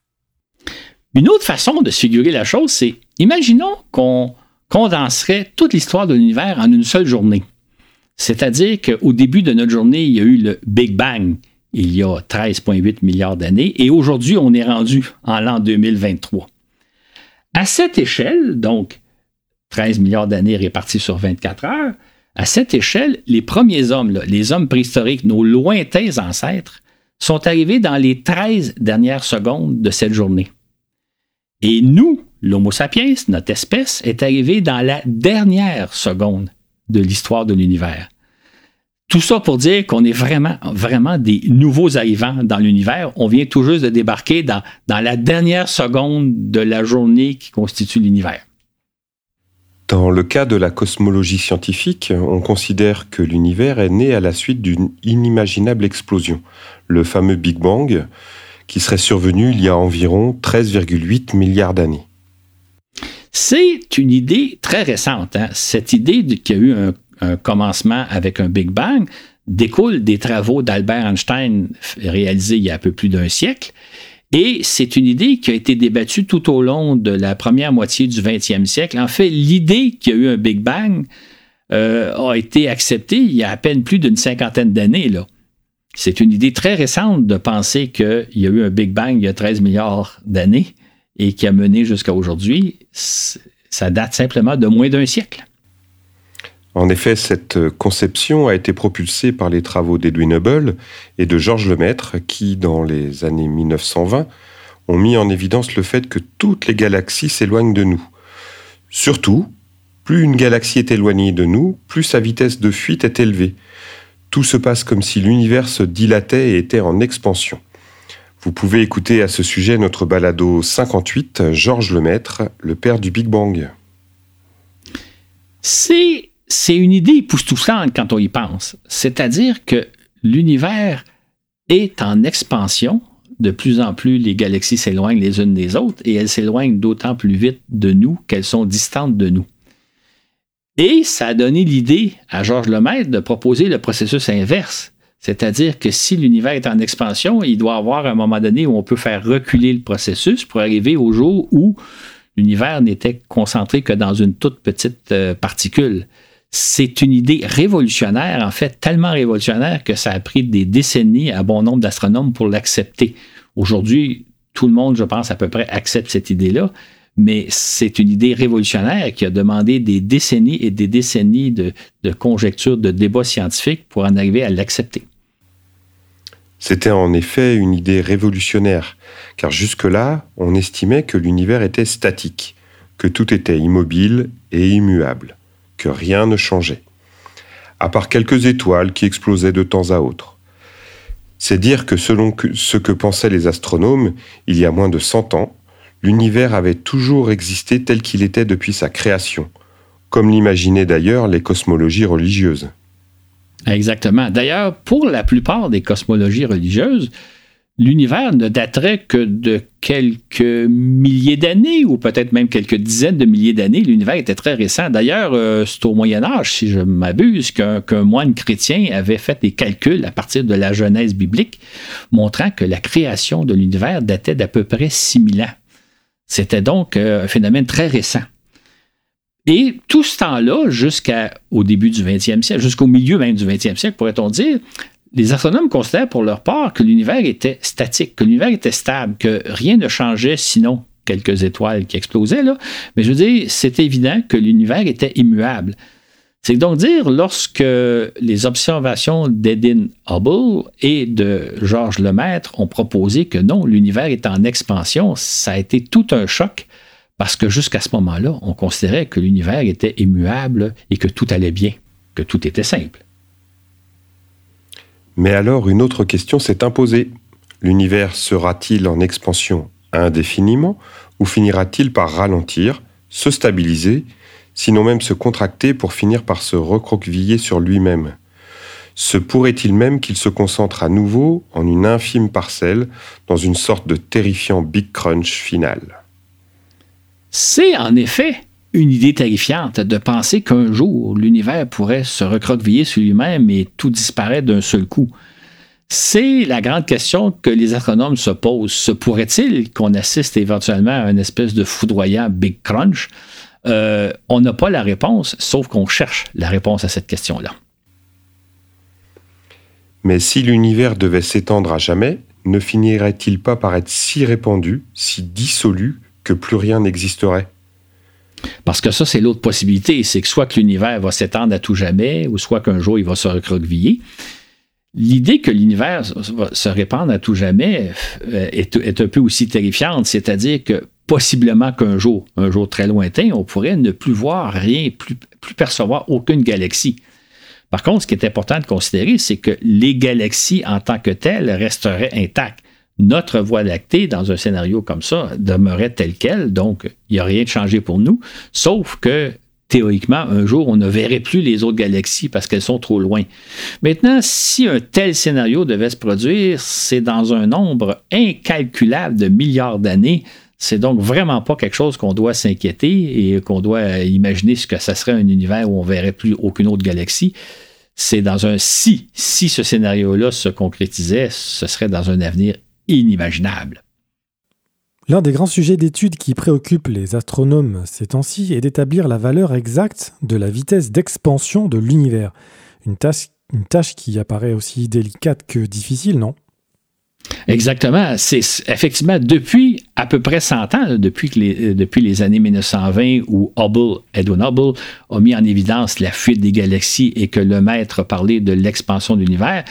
Une autre façon de figurer la chose, c'est imaginons qu'on condenserait toute l'histoire de l'univers en une seule journée. C'est-à-dire qu'au début de notre journée, il y a eu le Big Bang, il y a 13,8 milliards d'années, et aujourd'hui, on est rendu en l'an 2023. À cette échelle, donc 13 milliards d'années répartis sur 24 heures, à cette échelle, les premiers hommes, les hommes préhistoriques, nos lointains ancêtres, sont arrivés dans les 13 dernières secondes de cette journée. Et nous, l'Homo sapiens, notre espèce, est arrivée dans la dernière seconde de l'histoire de l'univers. Tout ça pour dire qu'on est vraiment, vraiment des nouveaux arrivants dans l'univers. On vient tout juste de débarquer dans, dans la dernière seconde de la journée qui constitue l'univers.
Dans le cas de la cosmologie scientifique, on considère que l'univers est né à la suite d'une inimaginable explosion, le fameux Big Bang, qui serait survenu il y a environ 13,8 milliards d'années.
C'est une idée très récente. Hein. Cette idée qu'il y a eu un, un, commencement avec un Big Bang découle des travaux d'Albert Einstein réalisés il y a un peu plus d'un siècle. Et c'est une idée qui a été débattue tout au long de la première moitié du 20e siècle. En fait, l'idée qu'il y a eu un Big Bang euh, a été acceptée il y a à peine plus d'une cinquantaine d'années. C'est une idée très récente de penser qu'il y a eu un Big Bang il y a 13 milliards d'années et qui a mené jusqu'à aujourd'hui. Ça date simplement de moins d'un siècle.
En effet, cette conception a été propulsée par les travaux d'Edwin Hubble et de Georges Lemaître qui, dans les années 1920, ont mis en évidence le fait que toutes les galaxies s'éloignent de nous. Surtout, plus une galaxie est éloignée de nous, plus sa vitesse de fuite est élevée. Tout se passe comme si l'univers se dilatait et était en expansion. Vous pouvez écouter à ce sujet notre balado 58, Georges Lemaître, le père du Big Bang.
C'est une idée époustouflante quand on y pense. C'est-à-dire que l'univers est en expansion. De plus en plus, les galaxies s'éloignent les unes des autres et elles s'éloignent d'autant plus vite de nous qu'elles sont distantes de nous. Et ça a donné l'idée à Georges Lemaître de proposer le processus inverse. C'est-à-dire que si l'univers est en expansion, il doit y avoir un moment donné où on peut faire reculer le processus pour arriver au jour où l'univers n'était concentré que dans une toute petite euh, particule c'est une idée révolutionnaire, en fait, tellement révolutionnaire que ça a pris des décennies à bon nombre d'astronomes pour l'accepter. Aujourd'hui, tout le monde, je pense, à peu près accepte cette idée-là, mais c'est une idée révolutionnaire qui a demandé des décennies et des décennies de, conjectures, de débats scientifiques pour en arriver à l'accepter.
C'était en effet une idée révolutionnaire, car jusque-là, on estimait que l'univers était statique, que tout était immobile et immuable rien ne changeait, à part quelques étoiles qui explosaient de temps à autre. C'est dire que selon ce que pensaient les astronomes, il y a moins de 100 ans, l'univers avait toujours existé tel qu'il était depuis sa création, comme l'imaginaient d'ailleurs les cosmologies religieuses.
Exactement. D'ailleurs, pour la plupart des cosmologies religieuses, l'univers ne daterait que de quelques milliers d'années, ou peut-être même quelques dizaines de milliers d'années. L'univers était très récent. D'ailleurs, euh, c'est au Moyen Âge, si je m'abuse, qu'un moine chrétien avait fait des calculs à partir de la Genèse biblique, montrant que la création de l'univers datait d'à peu près 6000 ans. C'était donc euh, un phénomène très récent. Et tout ce temps-là, jusqu'au début du 20e siècle, jusqu'au milieu même du 20e siècle, pourrait-on dire, les astronomes considèrent pour leur part que l'univers était statique, que l'univers était stable, que rien ne changeait sinon quelques étoiles qui explosaient. Mais je veux dire, c'est évident que l'univers était immuable. C'est donc dire, lorsque les observations d'Edin Hubble et de Georges Lemaître ont proposé que non, l'univers est en expansion, ça a été tout un choc parce que jusqu'à ce moment-là, on considérait que l'univers était immuable et que tout allait bien, que tout était simple.
Mais alors une autre question s'est imposée. L'univers sera-t-il en expansion indéfiniment ou finira-t-il par ralentir, se stabiliser, sinon même se contracter pour finir par se recroqueviller sur lui-même? Se pourrait-il même qu'il se concentre à nouveau en une infime parcelle dans une sorte de terrifiant Big Crunch final?
C'est en effet une idée terrifiante de penser qu'un jour, l'univers pourrait se recroqueviller sur lui-même et tout disparaître d'un seul coup. C'est la grande question que les astronomes se posent. Se pourrait-il qu'on assiste éventuellement à une espèce de foudroyant Big Crunch? Euh, on n'a pas la réponse, sauf qu'on cherche la réponse à cette question-là.
Mais si l'univers devait s'étendre à jamais, ne finirait-il pas par être si répandu, si dissolu, que plus rien n'existerait?
Parce que ça, c'est l'autre possibilité, c'est que soit que l'univers va s'étendre à tout jamais, ou soit qu'un jour il va se recroqueviller. L'idée que l'univers va se répandre à tout jamais euh, est, un peu aussi terrifiante, c'est-à-dire que possiblement qu'un jour, un jour très lointain, on pourrait ne plus voir rien, plus, plus percevoir aucune galaxie. Par contre, ce qui est important de considérer, c'est que les galaxies en tant que telles resteraient intactes notre Voie lactée, dans un scénario comme ça, demeurait telle qu'elle, donc il n'y a rien de changé pour nous, sauf que théoriquement, un jour, on ne verrait plus les autres galaxies parce qu'elles sont trop loin. Maintenant, si un tel scénario devait se produire, c'est dans un nombre incalculable de milliards d'années. C'est donc vraiment pas quelque chose qu'on doit s'inquiéter et qu'on doit imaginer ce que ça serait un univers où on verrait plus aucune autre galaxie. C'est dans un si, si ce scénario-là se concrétisait, ce serait dans un avenir inimaginable.
L'un des grands sujets d'étude qui préoccupe les astronomes ces temps-ci est d'établir la valeur exacte de la vitesse d'expansion de l'univers. Une tâche, une tâche qui apparaît aussi délicate que difficile, non?
Exactement. C'est effectivement depuis à peu près 100 ans, depuis, les, euh, depuis les années 1920 où Hubble, Edwin Hubble, a mis en évidence la fuite des galaxies et que le maître parlait de l'expansion de l'univers,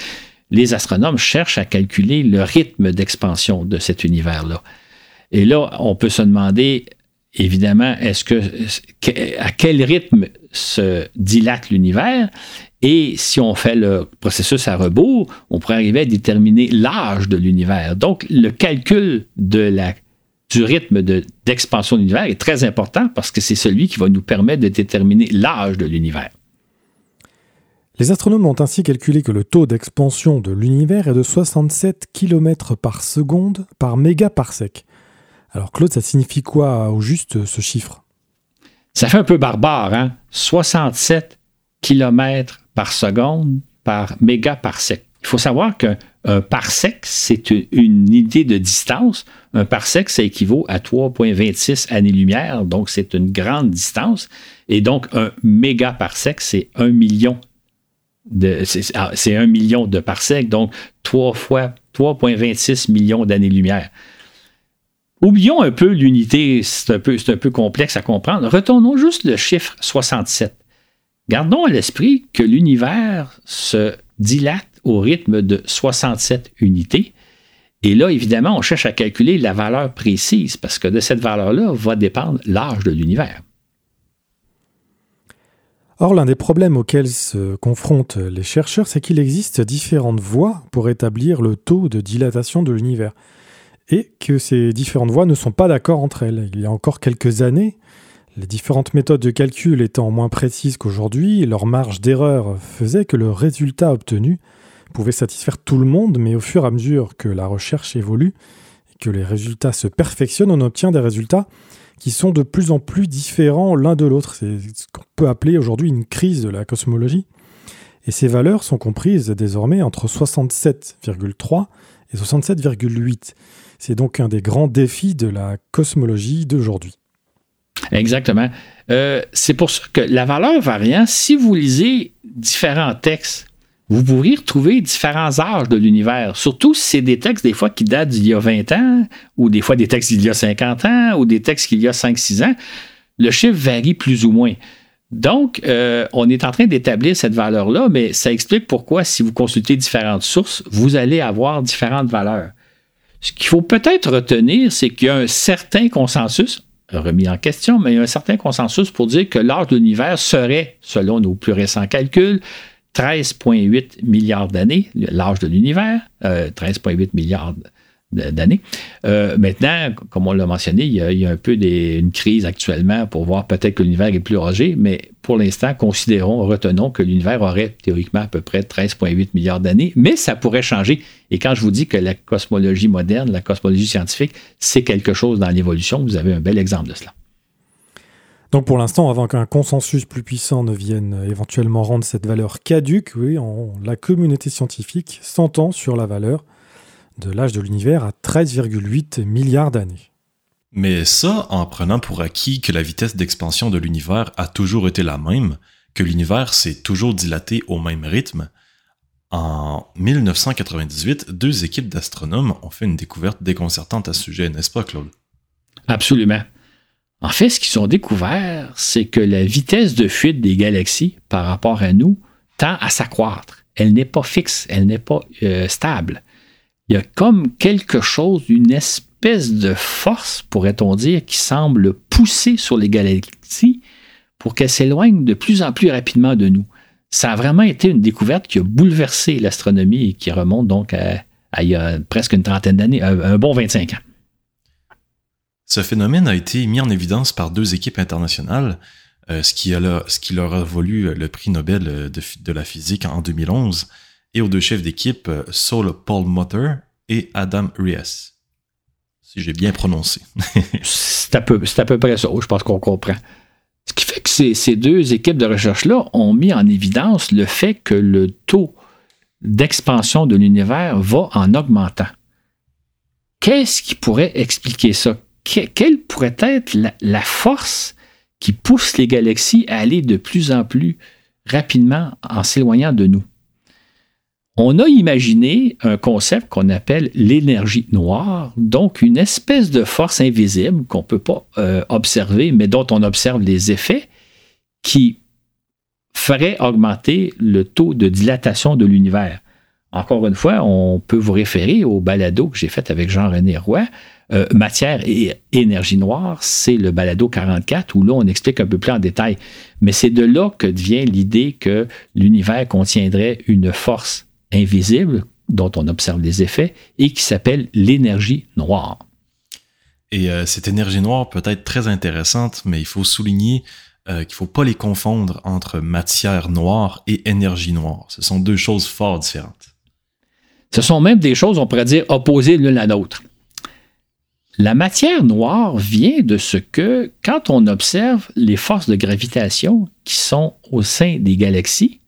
les astronomes cherchent à calculer le rythme d'expansion de cet univers-là. Et là, on peut se demander, évidemment, à quel rythme se dilate l'univers? Et si on fait le processus à rebours, on pourrait arriver à déterminer l'âge de l'univers. Donc, le calcul du rythme d'expansion de, l'univers est très important parce que c'est celui qui va nous permettre de déterminer l'âge de l'univers.
Les astronomes ont ainsi calculé que le taux d'expansion de l'univers est de 67 km par seconde par mégaparsec. Alors Claude, ça signifie quoi au juste ce chiffre?
Ça fait un peu barbare, hein? 67 km par seconde par mégaparsec. Il faut savoir qu'un parsec, c'est une unité de distance. Un parsec, ça équivaut à 3,26 années-lumière, donc c'est une grande distance. Et donc, un mégaparsec, c'est un million c'est un million de parsecs, donc 3 fois 3,26 millions d'années-lumière. Oublions un peu l'unité, c'est un, un peu complexe à comprendre. Retournons juste le chiffre 67. Gardons à l'esprit que l'univers se dilate au rythme de 67 unités. Et là, évidemment, on cherche à calculer la valeur précise parce que de cette valeur-là va dépendre l'âge de l'univers.
Or, l'un des problèmes auxquels se confrontent les chercheurs, c'est qu'il existe différentes voies pour établir le taux de dilatation de l'univers et que ces différentes voies ne sont pas d'accord entre elles. Il y a encore quelques années, les différentes méthodes de calcul étant moins précises qu'aujourd'hui, leur marge d'erreur faisait que le résultat obtenu pouvait satisfaire tout le monde, mais au fur et à mesure que la recherche évolue et que les résultats se perfectionnent, on obtient des résultats qui sont de plus en plus différents l'un de l'autre. C'est ce qu'on peut appeler aujourd'hui une crise de la cosmologie. Et ces valeurs sont comprises désormais entre 67,3 et 67,8. C'est donc un des grands défis de la cosmologie d'aujourd'hui.
Exactement. Euh, c'est pour ça que la valeur variant, si vous lisez différents textes, vous pourriez retrouver différents âges de l'univers. Surtout si c'est des textes, des fois, qui datent d'il y a 20 ans, ou des fois des textes d'il y a 50 ans, ou des textes qu'il y a 5-6 ans. Le chiffre varie plus ou moins. Donc, euh, on est en train d'établir cette valeur-là, mais ça explique pourquoi, si vous consultez différentes sources, vous allez avoir différentes valeurs. Ce qu'il faut peut-être retenir, c'est qu'il y a un certain consensus, remis en question, mais il y a un certain consensus pour dire que l'âge de l'univers serait, selon nos plus récents calculs, 13,8 milliards d'années, l'âge de l'univers, 13,8 euh, milliards d'années. Euh, maintenant, comme on l'a mentionné, il y, a, un peu une crise actuellement pour voir peut-être que l'univers est plus âgé, mais pour l'instant, considérons, retenons que l'univers aurait théoriquement à peu près 13,8 milliards d'années, mais ça pourrait changer. Et quand je vous dis que la cosmologie moderne, la cosmologie scientifique, c'est quelque chose dans l'évolution, vous avez un bel exemple de cela.
Donc pour l'instant, avant qu'un consensus plus puissant ne vienne éventuellement rendre cette valeur caduque, oui, la communauté scientifique s'entend sur la valeur de l'âge de l'univers à 13,8 milliards d'années.
Mais ça, en prenant pour acquis que la vitesse d'expansion de l'univers a toujours été la même, que l'univers s'est toujours dilaté au même rythme, en 1998, deux équipes d'astronomes ont fait une découverte déconcertante à ce sujet, n'est-ce pas, Claude?
Absolument. En fait, ce qu'ils ont découvert, c'est que la vitesse de fuite des galaxies par rapport à nous tend à s'accroître. Elle n'est pas fixe, elle n'est pas euh, stable il y a comme quelque chose, une espèce de force, pourrait-on dire, qui semble pousser sur les galaxies pour qu'elles s'éloignent de plus en plus rapidement de nous. Ça a vraiment été une découverte qui a bouleversé l'astronomie et qui remonte donc à, il y a presque une trentaine d'années, un bon 25 ans.
Ce phénomène a été mis en évidence par deux équipes internationales, ce, qui a, ce qui leur a valu le prix Nobel de, de la physique en 2011, et aux deux chefs d'équipe, Saul Paul Mutter et Adam Riess. Si j'ai bien prononcé.
c'est à, peu, près ça, je pense qu'on comprend. Ce qui fait que ces deux équipes de recherche-là ont mis en évidence le fait que le taux d'expansion de l'univers va en augmentant. Qu'est-ce qui pourrait expliquer ça? Quelle pourrait être la, force qui pousse les galaxies à aller de plus en plus rapidement en s'éloignant de nous? On a imaginé un concept qu'on appelle l'énergie noire, donc une espèce de force invisible qu'on ne peut pas euh, observer, mais dont on observe les effets, qui ferait augmenter le taux de dilatation de l'univers. Encore une fois, on peut vous référer au balado que j'ai fait avec Jean-René Roy. Euh, matière et énergie noire, c'est le balado 44 où là, on explique un peu plus en détail. Mais c'est de là que vient l'idée que l'univers contiendrait une force invisible dont on observe les effets et qui s'appelle l'énergie noire.
Et euh, cette énergie noire peut être très intéressante, mais il faut souligner euh, qu'il ne faut pas les confondre entre matière noire et énergie noire. Ce sont deux choses fort différentes.
Ce sont même des choses, on pourrait dire, opposées l'une à l'autre. La matière noire vient de ce que, quand on observe les forces de gravitation qui sont au sein des galaxies,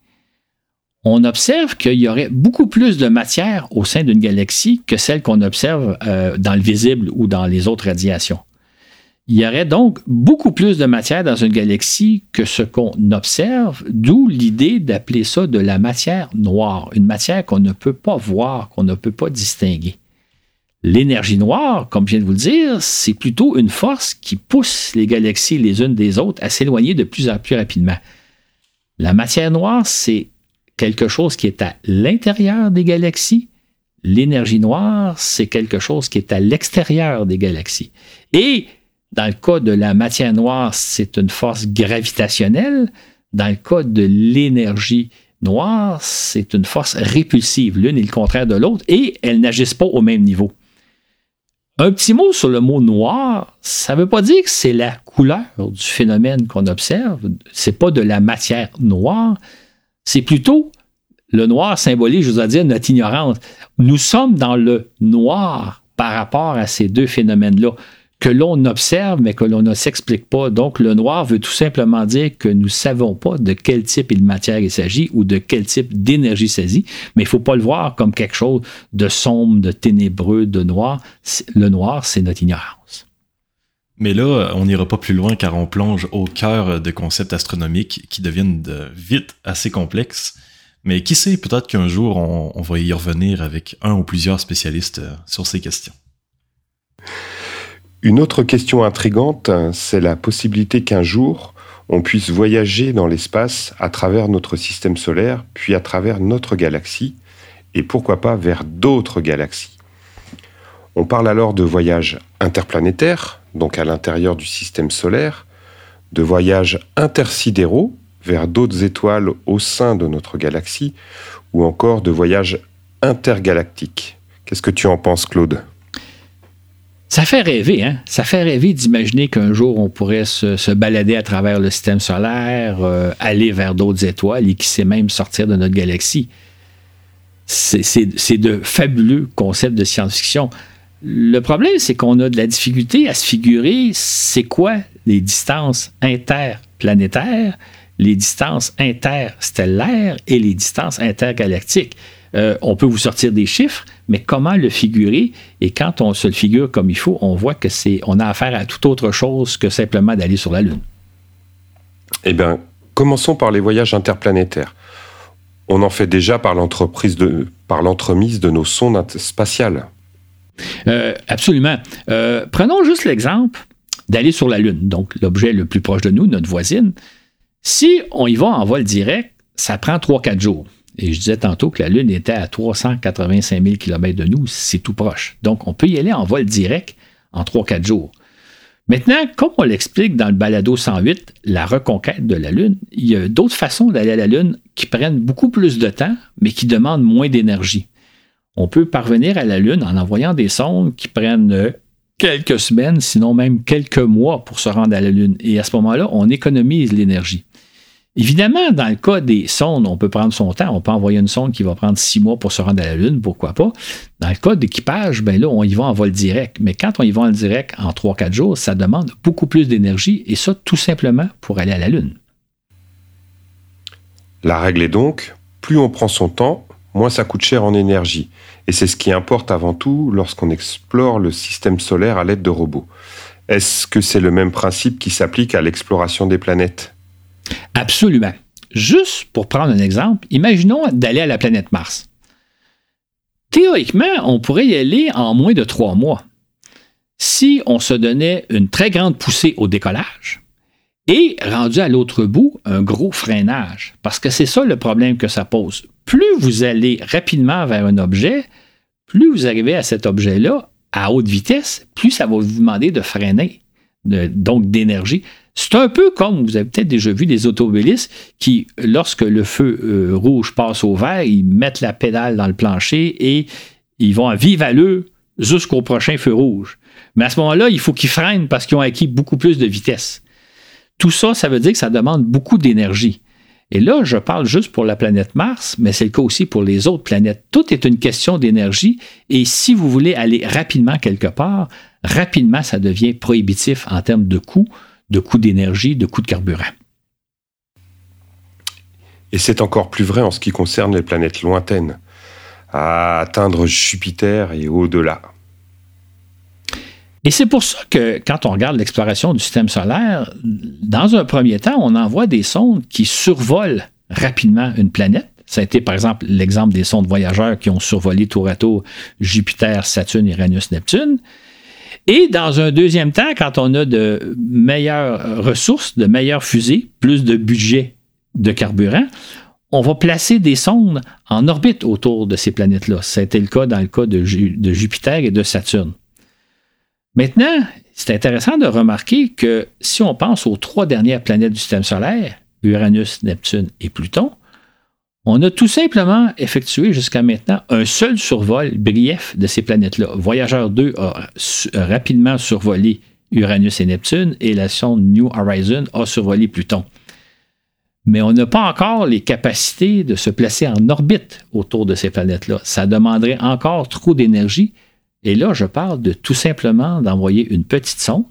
on observe qu'il y aurait beaucoup plus de matière au sein d'une galaxie que celle qu'on observe euh, dans le visible ou dans les autres radiations. Il y aurait donc beaucoup plus de matière dans une galaxie que ce qu'on observe, d'où l'idée d'appeler ça de la matière noire, une matière qu'on ne peut pas voir, qu'on ne peut pas distinguer. L'énergie noire, comme je viens de vous le dire, c'est plutôt une force qui pousse les galaxies les unes des autres à s'éloigner de plus en plus rapidement. La matière noire, c'est quelque chose qui est à l'intérieur des galaxies. L'énergie noire, c'est quelque chose qui est à l'extérieur des galaxies. Et dans le cas de la matière noire, c'est une force gravitationnelle. Dans le cas de l'énergie noire, c'est une force répulsive. L'une est le contraire de l'autre et elles n'agissent pas au même niveau. Un petit mot sur le mot noir, ça ne veut pas dire que c'est la couleur du phénomène qu'on observe. C'est pas de la matière noire. C'est plutôt le noir symbolise, je voudrais dire, notre ignorance. Nous sommes dans le noir par rapport à ces deux phénomènes-là que l'on observe, mais que l'on ne s'explique pas. Donc, le noir veut tout simplement dire que nous ne savons pas de quel type de matière il s'agit ou de quel type d'énergie s'agit, mais il ne faut pas le voir comme quelque chose de sombre, de ténébreux, de noir. Le noir, c'est notre ignorance.
Mais là, on n'ira pas plus loin car on plonge au cœur de concepts astronomiques qui deviennent de vite assez complexes. Mais qui sait, peut-être qu'un jour, on, on, va y revenir avec un ou plusieurs spécialistes euh, sur ces questions.
Une autre question intrigante, c'est la possibilité qu'un jour, on puisse voyager dans l'espace à travers notre système solaire, puis à travers notre galaxie, et pourquoi pas vers d'autres galaxies. On parle alors de voyages interplanétaires, donc à l'intérieur du système solaire, de voyages intersidéraux vers d'autres étoiles au sein de notre galaxie, ou encore de voyages intergalactiques. Qu'est-ce que tu en penses, Claude?
Ça fait rêver, hein? Ça fait rêver d'imaginer qu'un jour on pourrait se, balader à travers le système solaire, euh, aller vers d'autres étoiles et qui sait même sortir de notre galaxie. C'est de fabuleux concepts de science-fiction. Le problème, c'est qu'on a de la difficulté à se figurer c'est quoi les distances interplanétaires, les distances interstellaires et les distances intergalactiques. Euh, on peut vous sortir des chiffres, mais comment le figurer? Et quand on se le figure comme il faut, on voit que c'est, on a affaire à tout autre chose que simplement d'aller sur la Lune.
Eh bien, commençons par les voyages interplanétaires. On en fait déjà par l'entreprise de, par l'entremise de nos sondes spatiales.
Euh, absolument. Euh, prenons juste l'exemple d'aller sur la Lune, donc l'objet le plus proche de nous, notre voisine. Si on y va en vol direct, ça prend 3-4 jours. Et je disais tantôt que la Lune était à 385 000 km de nous, c'est tout proche. Donc, on peut y aller en vol direct en 3-4 jours. Maintenant, comme on l'explique dans le balado 108, la reconquête de la Lune, il y a d'autres façons d'aller à la Lune qui prennent beaucoup plus de temps, mais qui demandent moins d'énergie. On peut parvenir à la Lune en envoyant des sondes qui prennent quelques semaines, sinon même quelques mois pour se rendre à la Lune. Et à ce moment-là, on économise l'énergie. Évidemment, dans le cas des sondes, on peut prendre son temps. On peut envoyer une sonde qui va prendre six mois pour se rendre à la Lune, pourquoi pas. Dans le cas d'équipage, ben là, on y va en vol direct. Mais quand on y va en direct en 3-4 jours, ça demande beaucoup plus d'énergie et ça, tout simplement pour aller à la Lune.
La règle est donc, plus on prend son temps, moins ça coûte cher en énergie. Et c'est ce qui importe avant tout lorsqu'on explore le système solaire à l'aide de robots. Est-ce que c'est le même principe qui s'applique à l'exploration des planètes?
Absolument. Juste pour prendre un exemple, imaginons d'aller à la planète Mars. Théoriquement, on pourrait y aller en moins de trois mois si on se donnait une très grande poussée au décollage et, rendu à l'autre bout, un gros freinage. Parce que c'est ça le problème que ça pose. Plus vous allez rapidement vers un objet, plus vous arrivez à cet objet-là à haute vitesse, plus ça va vous demander de freiner, donc d'énergie. C'est un peu comme, vous avez peut-être déjà vu des automobilistes qui, lorsque le feu euh, rouge passe au vert, ils mettent la pédale dans le plancher et ils vont à vive allure jusqu'au prochain feu rouge. Mais à ce moment-là, il faut qu'ils freinent parce qu'ils ont acquis beaucoup plus de vitesse. Tout ça, ça veut dire que ça demande beaucoup d'énergie. Et là, je parle juste pour la planète Mars, mais c'est le cas aussi pour les autres planètes. Tout est une question d'énergie et si vous voulez aller rapidement quelque part, rapidement, ça devient prohibitif en termes de coûts de coûts d'énergie, de coûts de carburant.
Et c'est encore plus vrai en ce qui concerne les planètes lointaines, à atteindre Jupiter et au-delà.
Et c'est pour ça que quand on regarde l'exploration du système solaire, dans un premier temps, on envoie des sondes qui survolent rapidement une planète. Ça a été par exemple l'exemple des sondes voyageurs qui ont survolé tour à tour Jupiter, Saturne, Uranus, Neptune. Et dans un deuxième temps, quand on a de meilleures ressources, de meilleures fusées, plus de budget de carburant, on va placer des sondes en orbite autour de ces planètes-là. Été le cas dans le cas de, de Jupiter et de Saturne. Maintenant, c'est intéressant de remarquer que si on pense aux trois dernières planètes du système solaire, Uranus, Neptune et Pluton, on a tout simplement effectué jusqu'à maintenant un seul survol brief de ces planètes-là. Voyageur 2 a rapidement survolé Uranus et Neptune et la sonde New Horizon a survolé Pluton. Mais on n'a pas encore les capacités de se placer en orbite autour de ces planètes-là. Ça demanderait encore trop d'énergie. Et là, je parle de tout simplement d'envoyer une petite sonde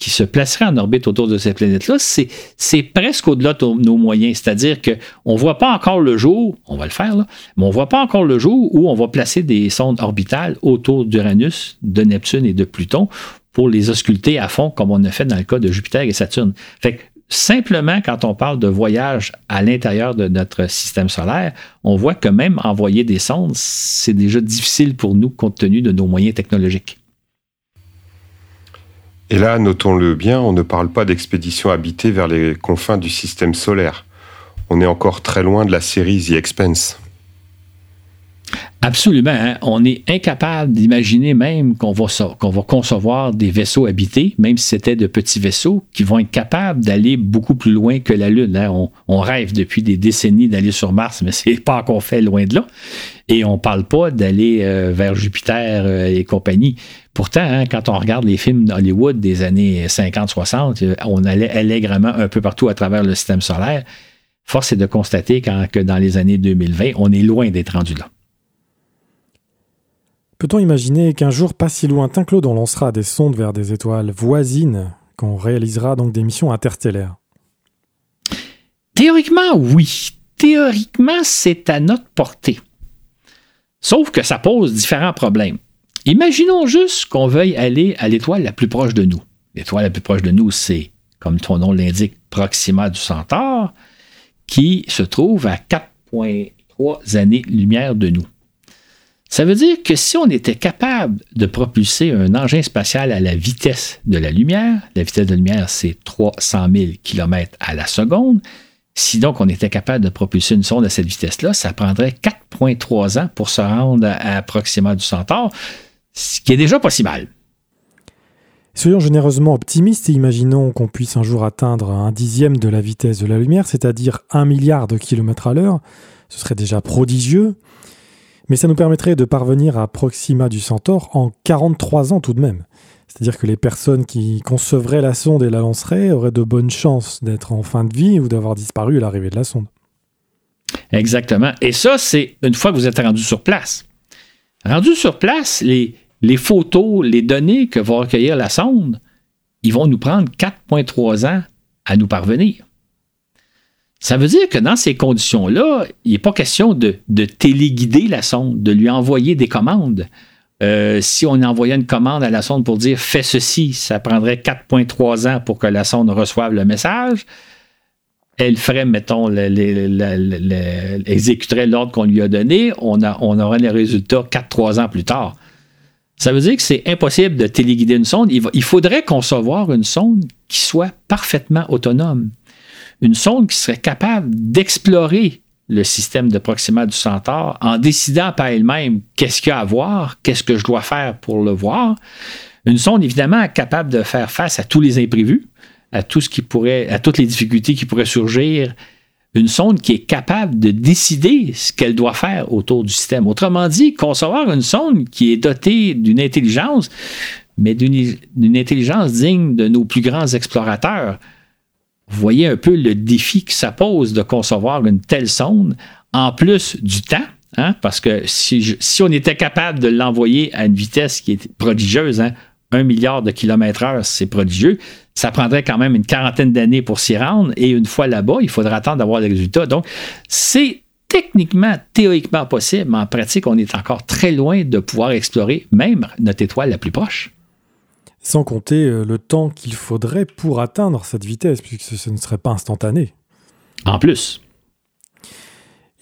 qui se placerait en orbite autour de cette planète-là, c'est presque au-delà de nos moyens. C'est-à-dire qu'on ne voit pas encore le jour, on va le faire, là, mais on ne voit pas encore le jour où on va placer des sondes orbitales autour d'Uranus, de Neptune et de Pluton pour les ausculter à fond, comme on a fait dans le cas de Jupiter et Saturne. Fait que simplement, quand on parle de voyage à l'intérieur de notre système solaire, on voit que même envoyer des sondes, c'est déjà difficile pour nous compte tenu de nos moyens technologiques.
Et là, notons-le bien, on ne parle pas d'expédition habitée vers les confins du système solaire. On est encore très loin de la série The Expense.
Absolument. Hein. On est incapable d'imaginer même qu'on va, qu'on concevoir des vaisseaux habités, même si c'était de petits vaisseaux, qui vont être capables d'aller beaucoup plus loin que la Lune. Hein. On, rêve depuis des décennies d'aller sur Mars, mais c'est pas encore fait loin de là. Et on parle pas d'aller euh, vers Jupiter euh, et compagnie. Pourtant, hein, quand on regarde les films d'Hollywood des années 50-60, euh, on allait allègrement un peu partout à travers le système solaire. Force est de constater que dans les années 2020, on est loin d'être rendu là.
Peut-on imaginer qu'un jour pas si lointain, Claude, on lancera des sondes vers des étoiles voisines, qu'on réalisera donc des missions interstellaires?
Théoriquement, oui. Théoriquement, c'est à notre portée. Sauf que ça pose différents problèmes. Imaginons juste qu'on veuille aller à l'étoile la plus proche de nous. L'étoile la plus proche de nous, c'est, comme ton nom l'indique, Proxima du Centaure, qui se trouve à 4,3 années-lumière de nous. Ça veut dire que si on était capable de propulser un engin spatial à la vitesse de la lumière, la vitesse de la lumière, c'est 300 000 km à la seconde, si donc on était capable de propulser une sonde à cette vitesse-là, ça prendrait 4,3 ans pour se rendre à Proxima du Centaure, ce qui est déjà pas si mal.
Soyons généreusement optimistes et imaginons qu'on puisse un jour atteindre un dixième de la vitesse de la lumière, c'est-à-dire un milliard de kilomètres à l'heure. Ce serait déjà prodigieux mais ça nous permettrait de parvenir à Proxima du Centaure en 43 ans tout de même. C'est-à-dire que les personnes qui concevraient la sonde et la lanceraient auraient de bonnes chances d'être en fin de vie ou d'avoir disparu à l'arrivée de la sonde.
Exactement. Et ça, c'est une fois que vous êtes rendu sur place. Rendu sur place, les, les photos, les données que va recueillir la sonde, ils vont nous prendre 4,3 ans à nous parvenir. Ça veut dire que dans ces conditions-là, il n'est pas question de, téléguider la sonde, de lui envoyer des commandes. Euh, si on envoyait une commande à la sonde pour dire fais ceci, ça prendrait 4,3 ans pour que la sonde reçoive le message. Elle ferait, mettons, exécuterait l'ordre qu'on lui a donné. On, on aurait les résultats 4-3 ans plus tard. Ça veut dire que c'est impossible de téléguider une sonde. Il, faudrait concevoir une sonde qui soit parfaitement autonome. Une sonde qui serait capable d'explorer le système de Proxima du Centaure en décidant par elle-même qu'est-ce qu'il y a à voir, qu'est-ce que je dois faire pour le voir. Une sonde, évidemment, capable de faire face à tous les imprévus, à tout ce qui pourrait, à toutes les difficultés qui pourraient surgir une sonde qui est capable de décider ce qu'elle doit faire autour du système. Autrement dit, concevoir une sonde qui est dotée d'une intelligence, mais d'une intelligence digne de nos plus grands explorateurs. Voyez un peu le défi que ça pose de concevoir une telle sonde, en plus du temps, hein, parce que si, si, on était capable de l'envoyer à une vitesse qui est prodigieuse, hein, un milliard de kilomètres heure, c'est prodigieux. Ça prendrait quand même une quarantaine d'années pour s'y rendre et une fois là-bas, il faudra attendre d'avoir les résultats. Donc, c'est techniquement, théoriquement possible, mais en pratique, on est encore très loin de pouvoir explorer même notre étoile la plus proche.
Sans compter euh, le temps qu'il faudrait pour atteindre cette vitesse, puisque ce ne serait pas instantané.
En plus.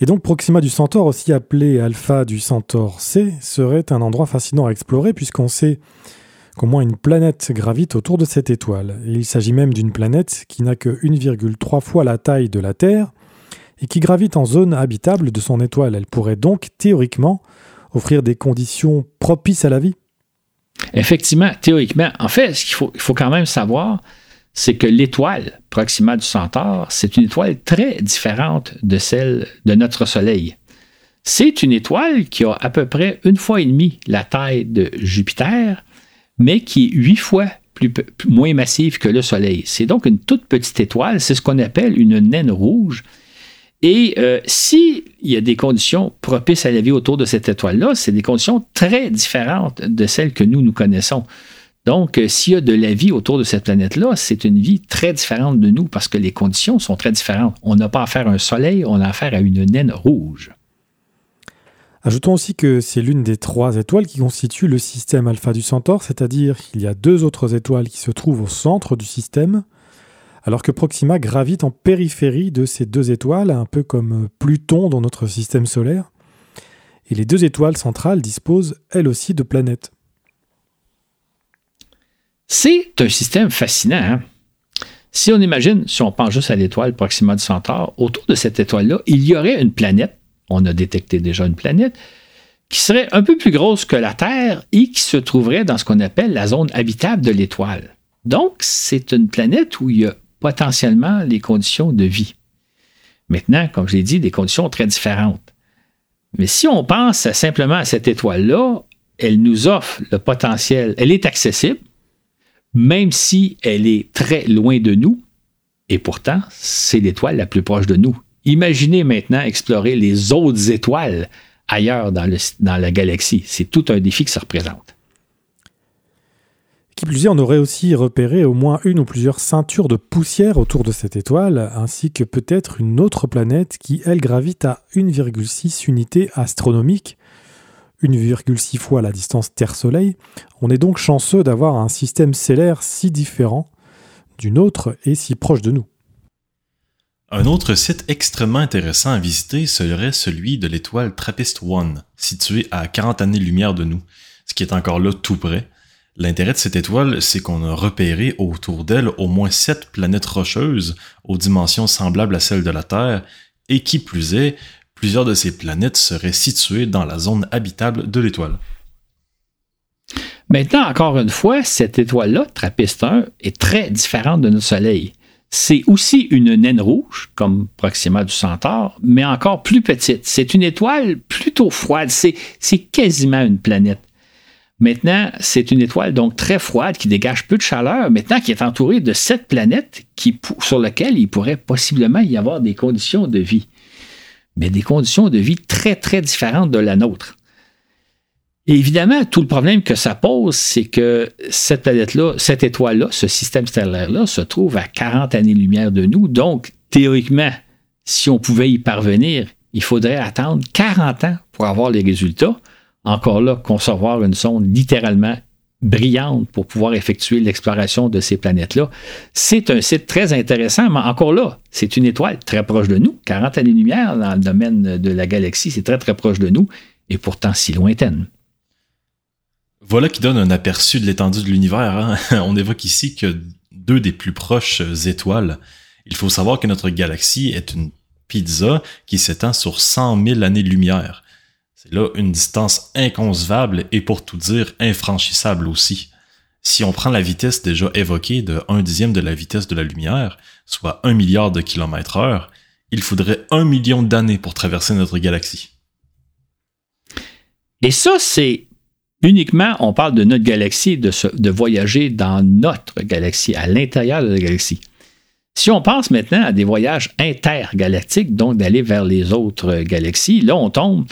Et donc Proxima du Centaure, aussi appelé Alpha du Centaure C, serait un endroit fascinant à explorer, puisqu'on sait qu'au moins une planète gravite autour de cette étoile. il s'agit même d'une planète qui n'a que 1,3 fois la taille de la Terre et qui gravite en zone habitable de son étoile. Elle pourrait donc théoriquement offrir des conditions propices à la vie.
Effectivement, théoriquement. En fait, ce qu'il faut, quand même savoir, c'est que l'étoile Proxima du Centaure, c'est une étoile très différente de celle de notre Soleil. C'est une étoile qui a à peu près une fois et demie la taille de Jupiter mais qui est huit fois plus, moins massive que le Soleil. C'est donc une toute petite étoile, c'est ce qu'on appelle une naine rouge. Et euh, s'il y a des conditions propices à la vie autour de cette étoile-là, c'est des conditions très différentes de celles que nous, nous connaissons. Donc, euh, s'il y a de la vie autour de cette planète-là, c'est une vie très différente de nous parce que les conditions sont très différentes. On n'a pas affaire à un soleil, on a affaire à une naine rouge.
Ajoutons aussi que c'est l'une des trois étoiles qui constituent le système alpha du Centaure, c'est-à-dire qu'il y a deux autres étoiles qui se trouvent au centre du système, alors que Proxima gravite en périphérie de ces deux étoiles, un peu comme Pluton dans notre système solaire. Et les deux étoiles centrales disposent elles aussi de planètes.
C'est un système fascinant. Hein? Si on imagine, si on pense juste à l'étoile Proxima du Centaure, autour de cette étoile-là, il y aurait une planète on a détecté déjà une planète, qui serait un peu plus grosse que la Terre et qui se trouverait dans ce qu'on appelle la zone habitable de l'étoile. Donc, c'est une planète où il y a potentiellement les conditions de vie. Maintenant, comme je l'ai dit, des conditions très différentes. Mais si on pense simplement à cette étoile-là, elle nous offre le potentiel, elle est accessible, même si elle est très loin de nous, et pourtant, c'est l'étoile la plus proche de nous. Imaginez maintenant explorer les autres étoiles ailleurs dans, la galaxie. C'est tout un défi que ça représente.
Qui plus est, on aurait aussi repéré au moins une ou plusieurs ceintures de poussière autour de cette étoile, ainsi que peut-être une autre planète qui, elle, gravite à 1,6 unités astronomiques, 1,6 fois la distance Terre-Soleil. On est donc chanceux d'avoir un système stellaire si différent d'une autre et si proche de nous.
Un autre site extrêmement intéressant à visiter serait celui de l'étoile TRAPPIST-1, située à 40 années-lumière de nous, ce qui est encore là tout près. L'intérêt de cette étoile, c'est qu'on a repéré autour d'elle au moins sept planètes rocheuses aux dimensions semblables à celles de la Terre, et qui plus est, plusieurs de ces planètes seraient situées dans la zone habitable de l'étoile.
Maintenant, encore une fois, cette étoile-là, TRAPPIST-1, est très différente de notre Soleil. C'est aussi une naine rouge, comme Proxima du Centaure, mais encore plus petite. C'est une étoile plutôt froide. C'est quasiment une planète. Maintenant, c'est une étoile donc très froide qui dégage peu de chaleur, maintenant qui est entourée de sept planètes sur lesquelles il pourrait possiblement y avoir des conditions de vie. Mais des conditions de vie très, très différentes de la nôtre. Évidemment, tout le problème que ça pose, c'est que cette planète-là, cette étoile-là, ce système stellaire-là, se trouve à 40 années-lumière de nous. Donc, théoriquement, si on pouvait y parvenir, il faudrait attendre 40 ans pour avoir les résultats. Encore là, concevoir une sonde littéralement brillante pour pouvoir effectuer l'exploration de ces planètes-là. C'est un site très intéressant, mais encore là, c'est une étoile très proche de nous. 40 années-lumière dans le domaine de la galaxie, c'est très très proche de nous et pourtant si lointaine.
Voilà qui donne un aperçu de l'étendue de l'univers. Hein. On évoque ici que deux des plus proches étoiles. Il faut savoir que notre galaxie est une pizza qui s'étend sur 100 000 années-lumière. C'est là une distance inconcevable et pour tout dire infranchissable aussi. Si on prend la vitesse déjà évoquée de 1 dixième de la vitesse de la lumière, soit 1 milliard de kilomètres heure, il faudrait un million d'années pour traverser notre galaxie.
Et ça, c'est uniquement, on parle de notre galaxie, de, de voyager dans notre galaxie, à l'intérieur de la galaxie. Si on pense maintenant à des voyages intergalactiques, donc d'aller vers les autres galaxies, là, on tombe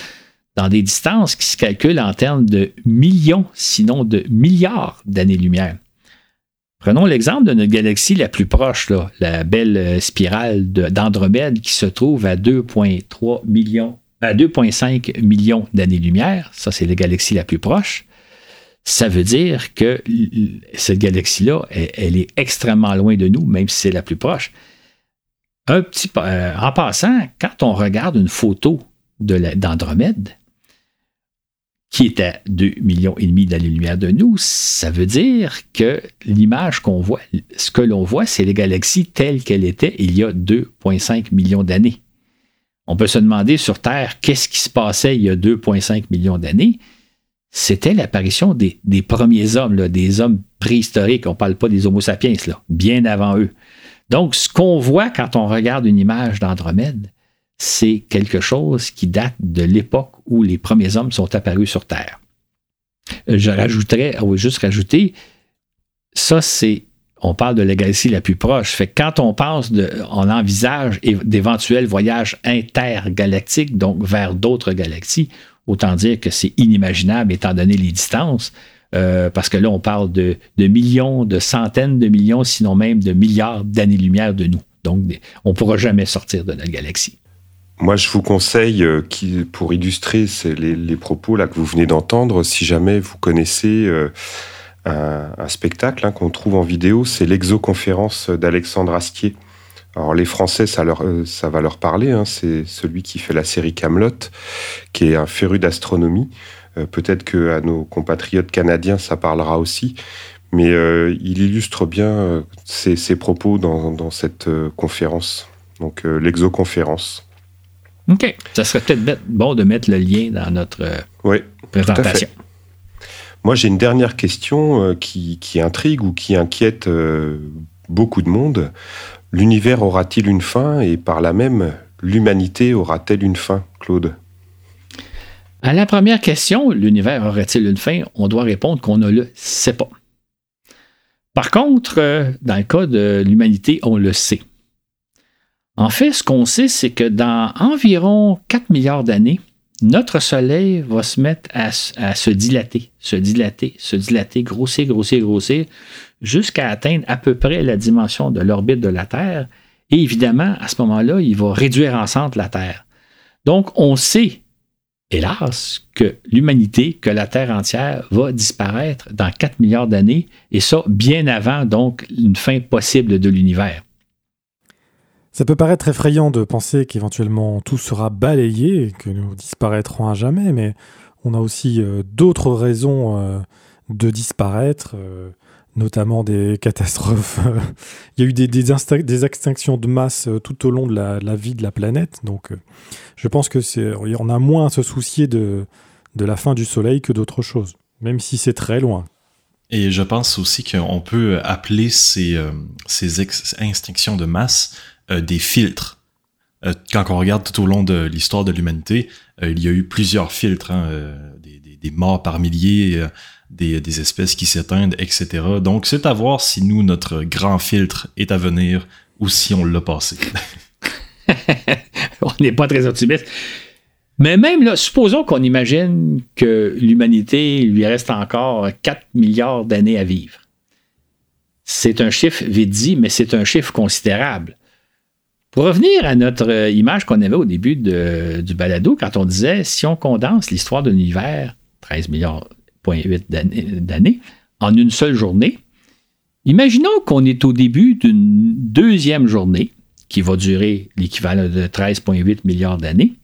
dans des distances qui se calculent en termes de millions, sinon de milliards d'années-lumière. Prenons l'exemple de notre galaxie la plus proche, la belle spirale d'Andromède qui se trouve à 2,3 millions à 2,5 millions d'années-lumière, ça c'est la galaxie la plus proche, ça veut dire que cette galaxie-là, elle, est extrêmement loin de nous, même si c'est la plus proche. Un petit, euh, en passant, quand on regarde une photo d'Andromède, qui est à 2 millions d'années-lumière de nous, ça veut dire que l'image qu'on voit, ce que l'on voit, c'est la galaxie telle qu'elle était il y a 2,5 millions d'années. On peut se demander sur Terre qu'est-ce qui se passait il y a 2,5 millions d'années? C'était l'apparition des, premiers hommes, des hommes préhistoriques. On ne parle pas des Homo sapiens, là, bien avant eux. Donc, ce qu'on voit quand on regarde une image d'Andromède, c'est quelque chose qui date de l'époque où les premiers hommes sont apparus sur Terre. Euh, je rajouterais, oui, juste rajouter, ça c'est on parle de la galaxie la plus proche. Fait quand on pense, on envisage d'éventuels voyages intergalactiques, donc vers d'autres galaxies, autant dire que c'est inimaginable étant donné les distances, euh, parce que là, on parle de, millions, de centaines de millions, sinon même de milliards d'années-lumière de nous. Donc, on ne pourra jamais sortir de notre galaxie.
Moi, je vous conseille, euh, pour illustrer les, propos là que vous venez d'entendre, si jamais vous connaissez... Euh, un, spectacle hein, qu'on trouve en vidéo, c'est l'exoconférence d'Alexandre Astier. Alors les Français, ça, leur, euh, ça va leur parler, hein, c'est celui qui fait la série Camelot, qui est un féru d'astronomie. Euh, peut-être que à nos compatriotes canadiens, ça parlera aussi, mais euh, il illustre bien ses, propos dans, cette conférence, donc l'exoconférence.
OK. Ça serait peut-être bon de mettre le lien dans notre oui, présentation.
Moi, j'ai une dernière question euh, qui, intrigue ou qui inquiète euh, beaucoup de monde. L'univers aura-t-il une fin et par là même, l'humanité aura-t-elle une fin, Claude?
À la première question, l'univers aurait-il une fin? On doit répondre qu'on ne le sait pas. Par contre, euh, dans le cas de l'humanité, on le sait. En fait, ce qu'on sait, c'est que dans environ 4 milliards d'années, notre Soleil va se mettre à, se dilater, se dilater, se dilater, grossir, grossir, grossir, jusqu'à atteindre à peu près la dimension de l'orbite de la Terre. Et évidemment, à ce moment-là, il va réduire en centre la Terre. Donc, on sait, hélas, que l'humanité, que la Terre entière va disparaître dans 4 milliards d'années, et ça bien avant, donc, une fin possible de l'univers.
Ça peut paraître effrayant de penser qu'éventuellement tout sera balayé que nous disparaîtrons à jamais, mais on a aussi euh, d'autres raisons euh, de disparaître, euh, notamment des catastrophes. Il y a eu des, des, extinctions de masse tout au long de la, vie de la planète, donc je pense que c'est, on a moins à se soucier de, de la fin du Soleil que d'autres choses, même si c'est très loin.
Et je pense aussi qu'on peut appeler ces, ces extinctions de masse des filtres. euh, quand on regarde tout au long de l'histoire de l'humanité, euh, il y a eu plusieurs filtres, hein, des, morts par milliers, des, des, espèces qui s'éteignent, etc. Donc, c'est à voir si nous, notre grand filtre est à venir ou si on l'a passé.
on n'est pas très optimiste. Mais même là, supposons qu'on imagine que l'humanité lui reste encore 4 milliards d'années à vivre. C'est un chiffre vite dit, mais c'est un chiffre considérable. Pour revenir à notre euh, image qu'on avait au début du balado, quand on disait si on condense l'histoire de l'univers, 13 milliards d'années, en une seule journée, imaginons qu'on est au début d'une deuxième journée qui va durer l'équivalent de 13,8 milliards d'années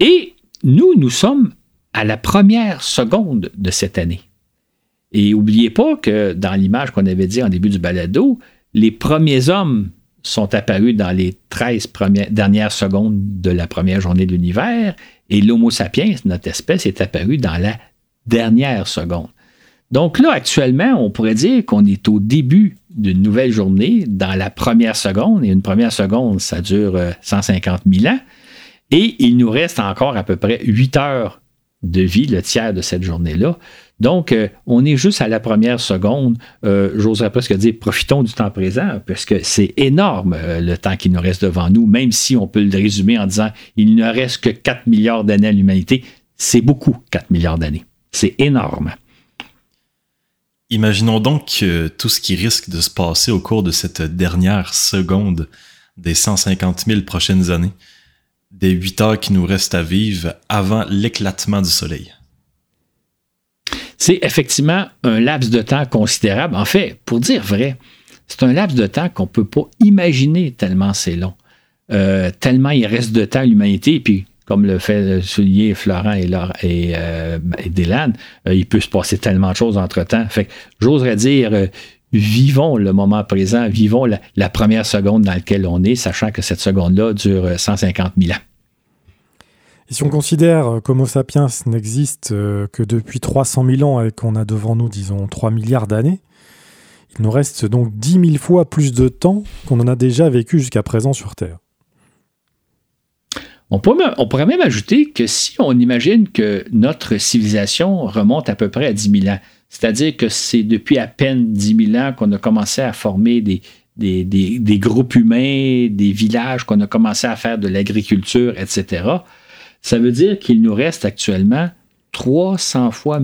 et nous, nous sommes à la première seconde de cette année. Et n'oubliez pas que dans l'image qu'on avait dit en début du balado, les premiers hommes sont apparus dans les 13 premières, dernières secondes de la première journée de l'univers et l'Homo sapiens, notre espèce, est apparu dans la dernière seconde. Donc là, actuellement, on pourrait dire qu'on est au début d'une nouvelle journée dans la première seconde, et une première seconde, ça dure 150 euh, 000 ans. Et il nous reste encore à peu près 8 heures de vie, le tiers de cette journée-là. Donc, euh, on est juste à la première seconde. Euh, J'oserais presque dire, profitons du temps présent, parce que c'est énorme euh, le temps qui nous reste devant nous, même si on peut le résumer en disant, il ne reste que 4 milliards d'années à l'humanité. C'est beaucoup, 4 milliards d'années. C'est énorme.
Imaginons donc tout ce qui risque de se passer au cours de cette dernière seconde des 150 000 prochaines années des huit heures qui nous restent à vivre avant l'éclatement du soleil.
C'est effectivement un laps de temps considérable. En fait, pour dire vrai, c'est un laps de temps qu'on ne peut pas imaginer tellement c'est long. Euh, tellement il reste de temps à l'humanité, et puis comme le fait souligner Florent et, et, euh, euh, il peut se passer tellement de choses entre-temps. Fait j'oserais dire, vivons le moment présent, vivons la, première seconde dans laquelle on est, sachant que cette seconde-là dure 150 000 ans.
Et si on considère qu'Homo sapiens n'existe euh, que depuis 300 000 ans et qu'on a devant nous, disons, 3 milliards d'années, il nous reste donc 10 000 fois plus de temps qu'on en a déjà vécu jusqu'à présent sur Terre.
On pourrait, même ajouter que si on imagine que notre civilisation remonte à peu près à 10 000 ans, c'est-à-dire que c'est depuis à peine 10 000 ans qu'on a commencé à former des, groupes humains, des villages, qu'on a commencé à faire de l'agriculture, etc., ça veut dire qu'il nous reste actuellement 300 fois,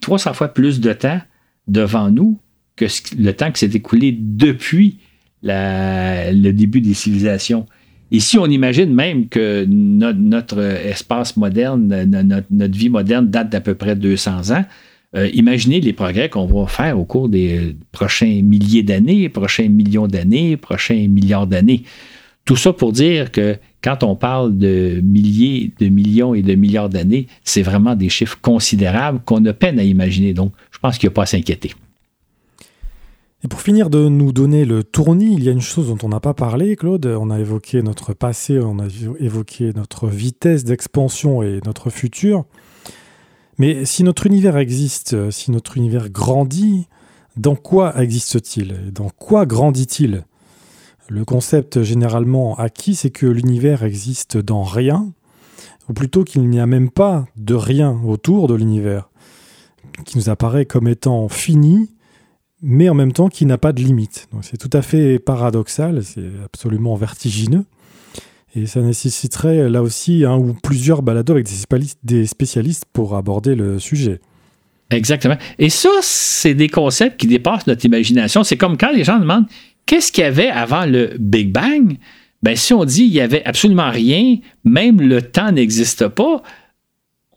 300 fois plus de temps devant nous que le temps qui s'est écoulé depuis le début des civilisations. Et si on imagine même que notre, espace moderne, notre, notre, vie moderne date d'à peu près 200 ans, euh, imaginez les progrès qu'on va faire au cours des prochains milliers d'années, prochains millions d'années, prochains milliards d'années. Tout ça pour dire que quand on parle de milliers, de millions et de milliards d'années, c'est vraiment des chiffres considérables qu'on a peine à imaginer. Donc, je pense qu'il n'y a pas à s'inquiéter.
Et pour finir de nous donner le tournis, il y a une chose dont on n'a pas parlé, Claude. On a évoqué notre passé, on a évoqué notre vitesse d'expansion et notre futur. Mais si notre univers existe, si notre univers grandit, dans quoi existe-t-il? Dans quoi grandit-il? Le concept généralement acquis, c'est que l'univers existe dans rien, ou plutôt qu'il n'y a même pas de rien autour de l'univers, qui nous apparaît comme étant fini, mais en même temps qui n'a pas de limite. c'est tout à fait paradoxal, c'est absolument vertigineux. Et ça nécessiterait là aussi un ou plusieurs balados avec des spécialistes pour aborder le sujet.
Exactement. Et ça, c'est des concepts qui dépassent notre imagination. C'est comme quand les gens demandent qu'est-ce qu'il y avait avant le Big Bang? Ben, si on dit il n'y avait absolument rien, même le temps n'existe pas,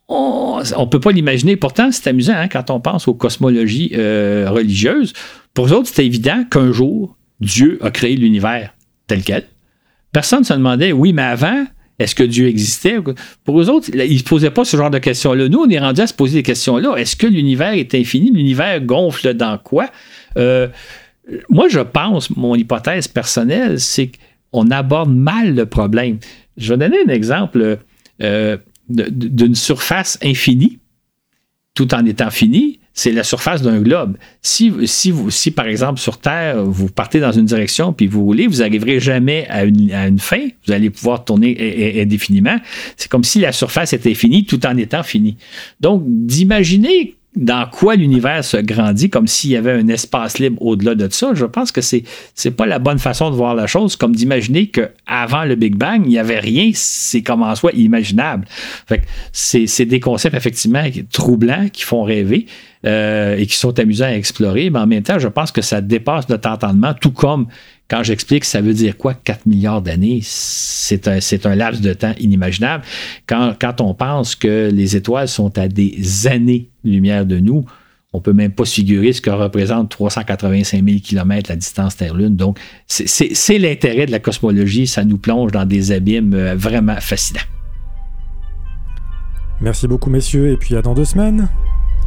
on ne peut pas l'imaginer. Pourtant, c'est amusant hein, quand on pense aux cosmologies euh, religieuses. Pour eux autres, c'est évident qu'un jour, Dieu a créé l'univers tel quel. Personne ne se demandait, oui, mais avant, est-ce que Dieu existait? Pour eux autres, ils ne se posaient pas ce genre de questions-là. Nous, on est rendu à se poser des questions-là. Est-ce que l'univers est infini? L'univers gonfle dans quoi? Euh, moi, je pense, mon hypothèse personnelle, c'est qu'on aborde mal le problème. Je vais donner un exemple euh, d'une surface infinie, tout en étant finie. c'est la surface d'un globe. Si, si, vous, si, par exemple, sur Terre, vous partez dans une direction puis vous roulez, vous n'arriverez jamais à une, à une, fin. Vous allez pouvoir tourner indéfiniment. C'est comme si la surface était finie tout en étant finie. Donc, d'imaginer dans quoi l'univers se grandit, comme s'il y avait un espace libre au-delà de ça, je pense que c'est c'est pas la bonne façon de voir la chose, comme d'imaginer qu'avant le Big Bang, il n'y avait rien, c'est comme en soi imaginable. C'est des concepts effectivement troublants qui font rêver. Euh, et qui sont amusants à explorer, mais en même temps, je pense que ça dépasse notre entendement, tout comme quand j'explique ça veut dire quoi 4 milliards d'années, c'est un, un, laps de temps inimaginable. Quand, quand, on pense que les étoiles sont à des années-lumière de nous, on peut même pas se figurer ce que représente 385 000 km la distance Terre-Lune. Donc, c'est l'intérêt de la cosmologie. Ça nous plonge dans des abîmes euh, vraiment fascinants.
Merci beaucoup, messieurs, et puis à dans deux semaines.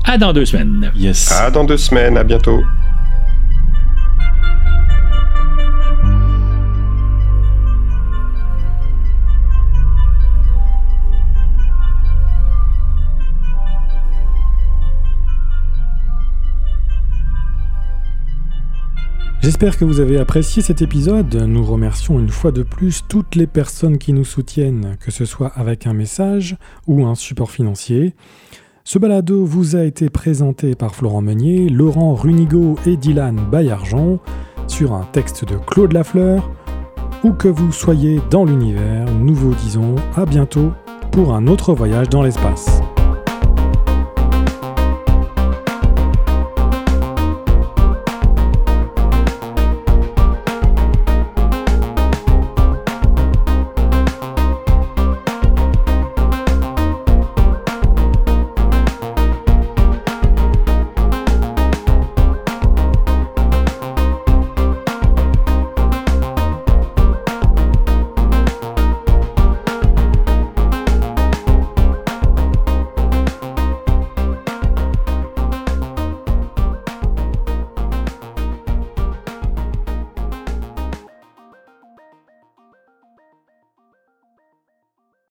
À dans deux semaines.
Yes. À dans deux semaines. À bientôt.
J'espère que vous avez apprécié cet épisode. Nous remercions une fois de plus toutes les personnes qui nous soutiennent, que ce soit avec un message ou un support financier. Ce balado vous a été présenté par Florent Meunier, Laurent Runigo et Dylan Bayargent sur un texte de Claude Lafleur. Où que vous soyez dans l'univers, nous vous disons à bientôt pour un autre voyage dans l'espace.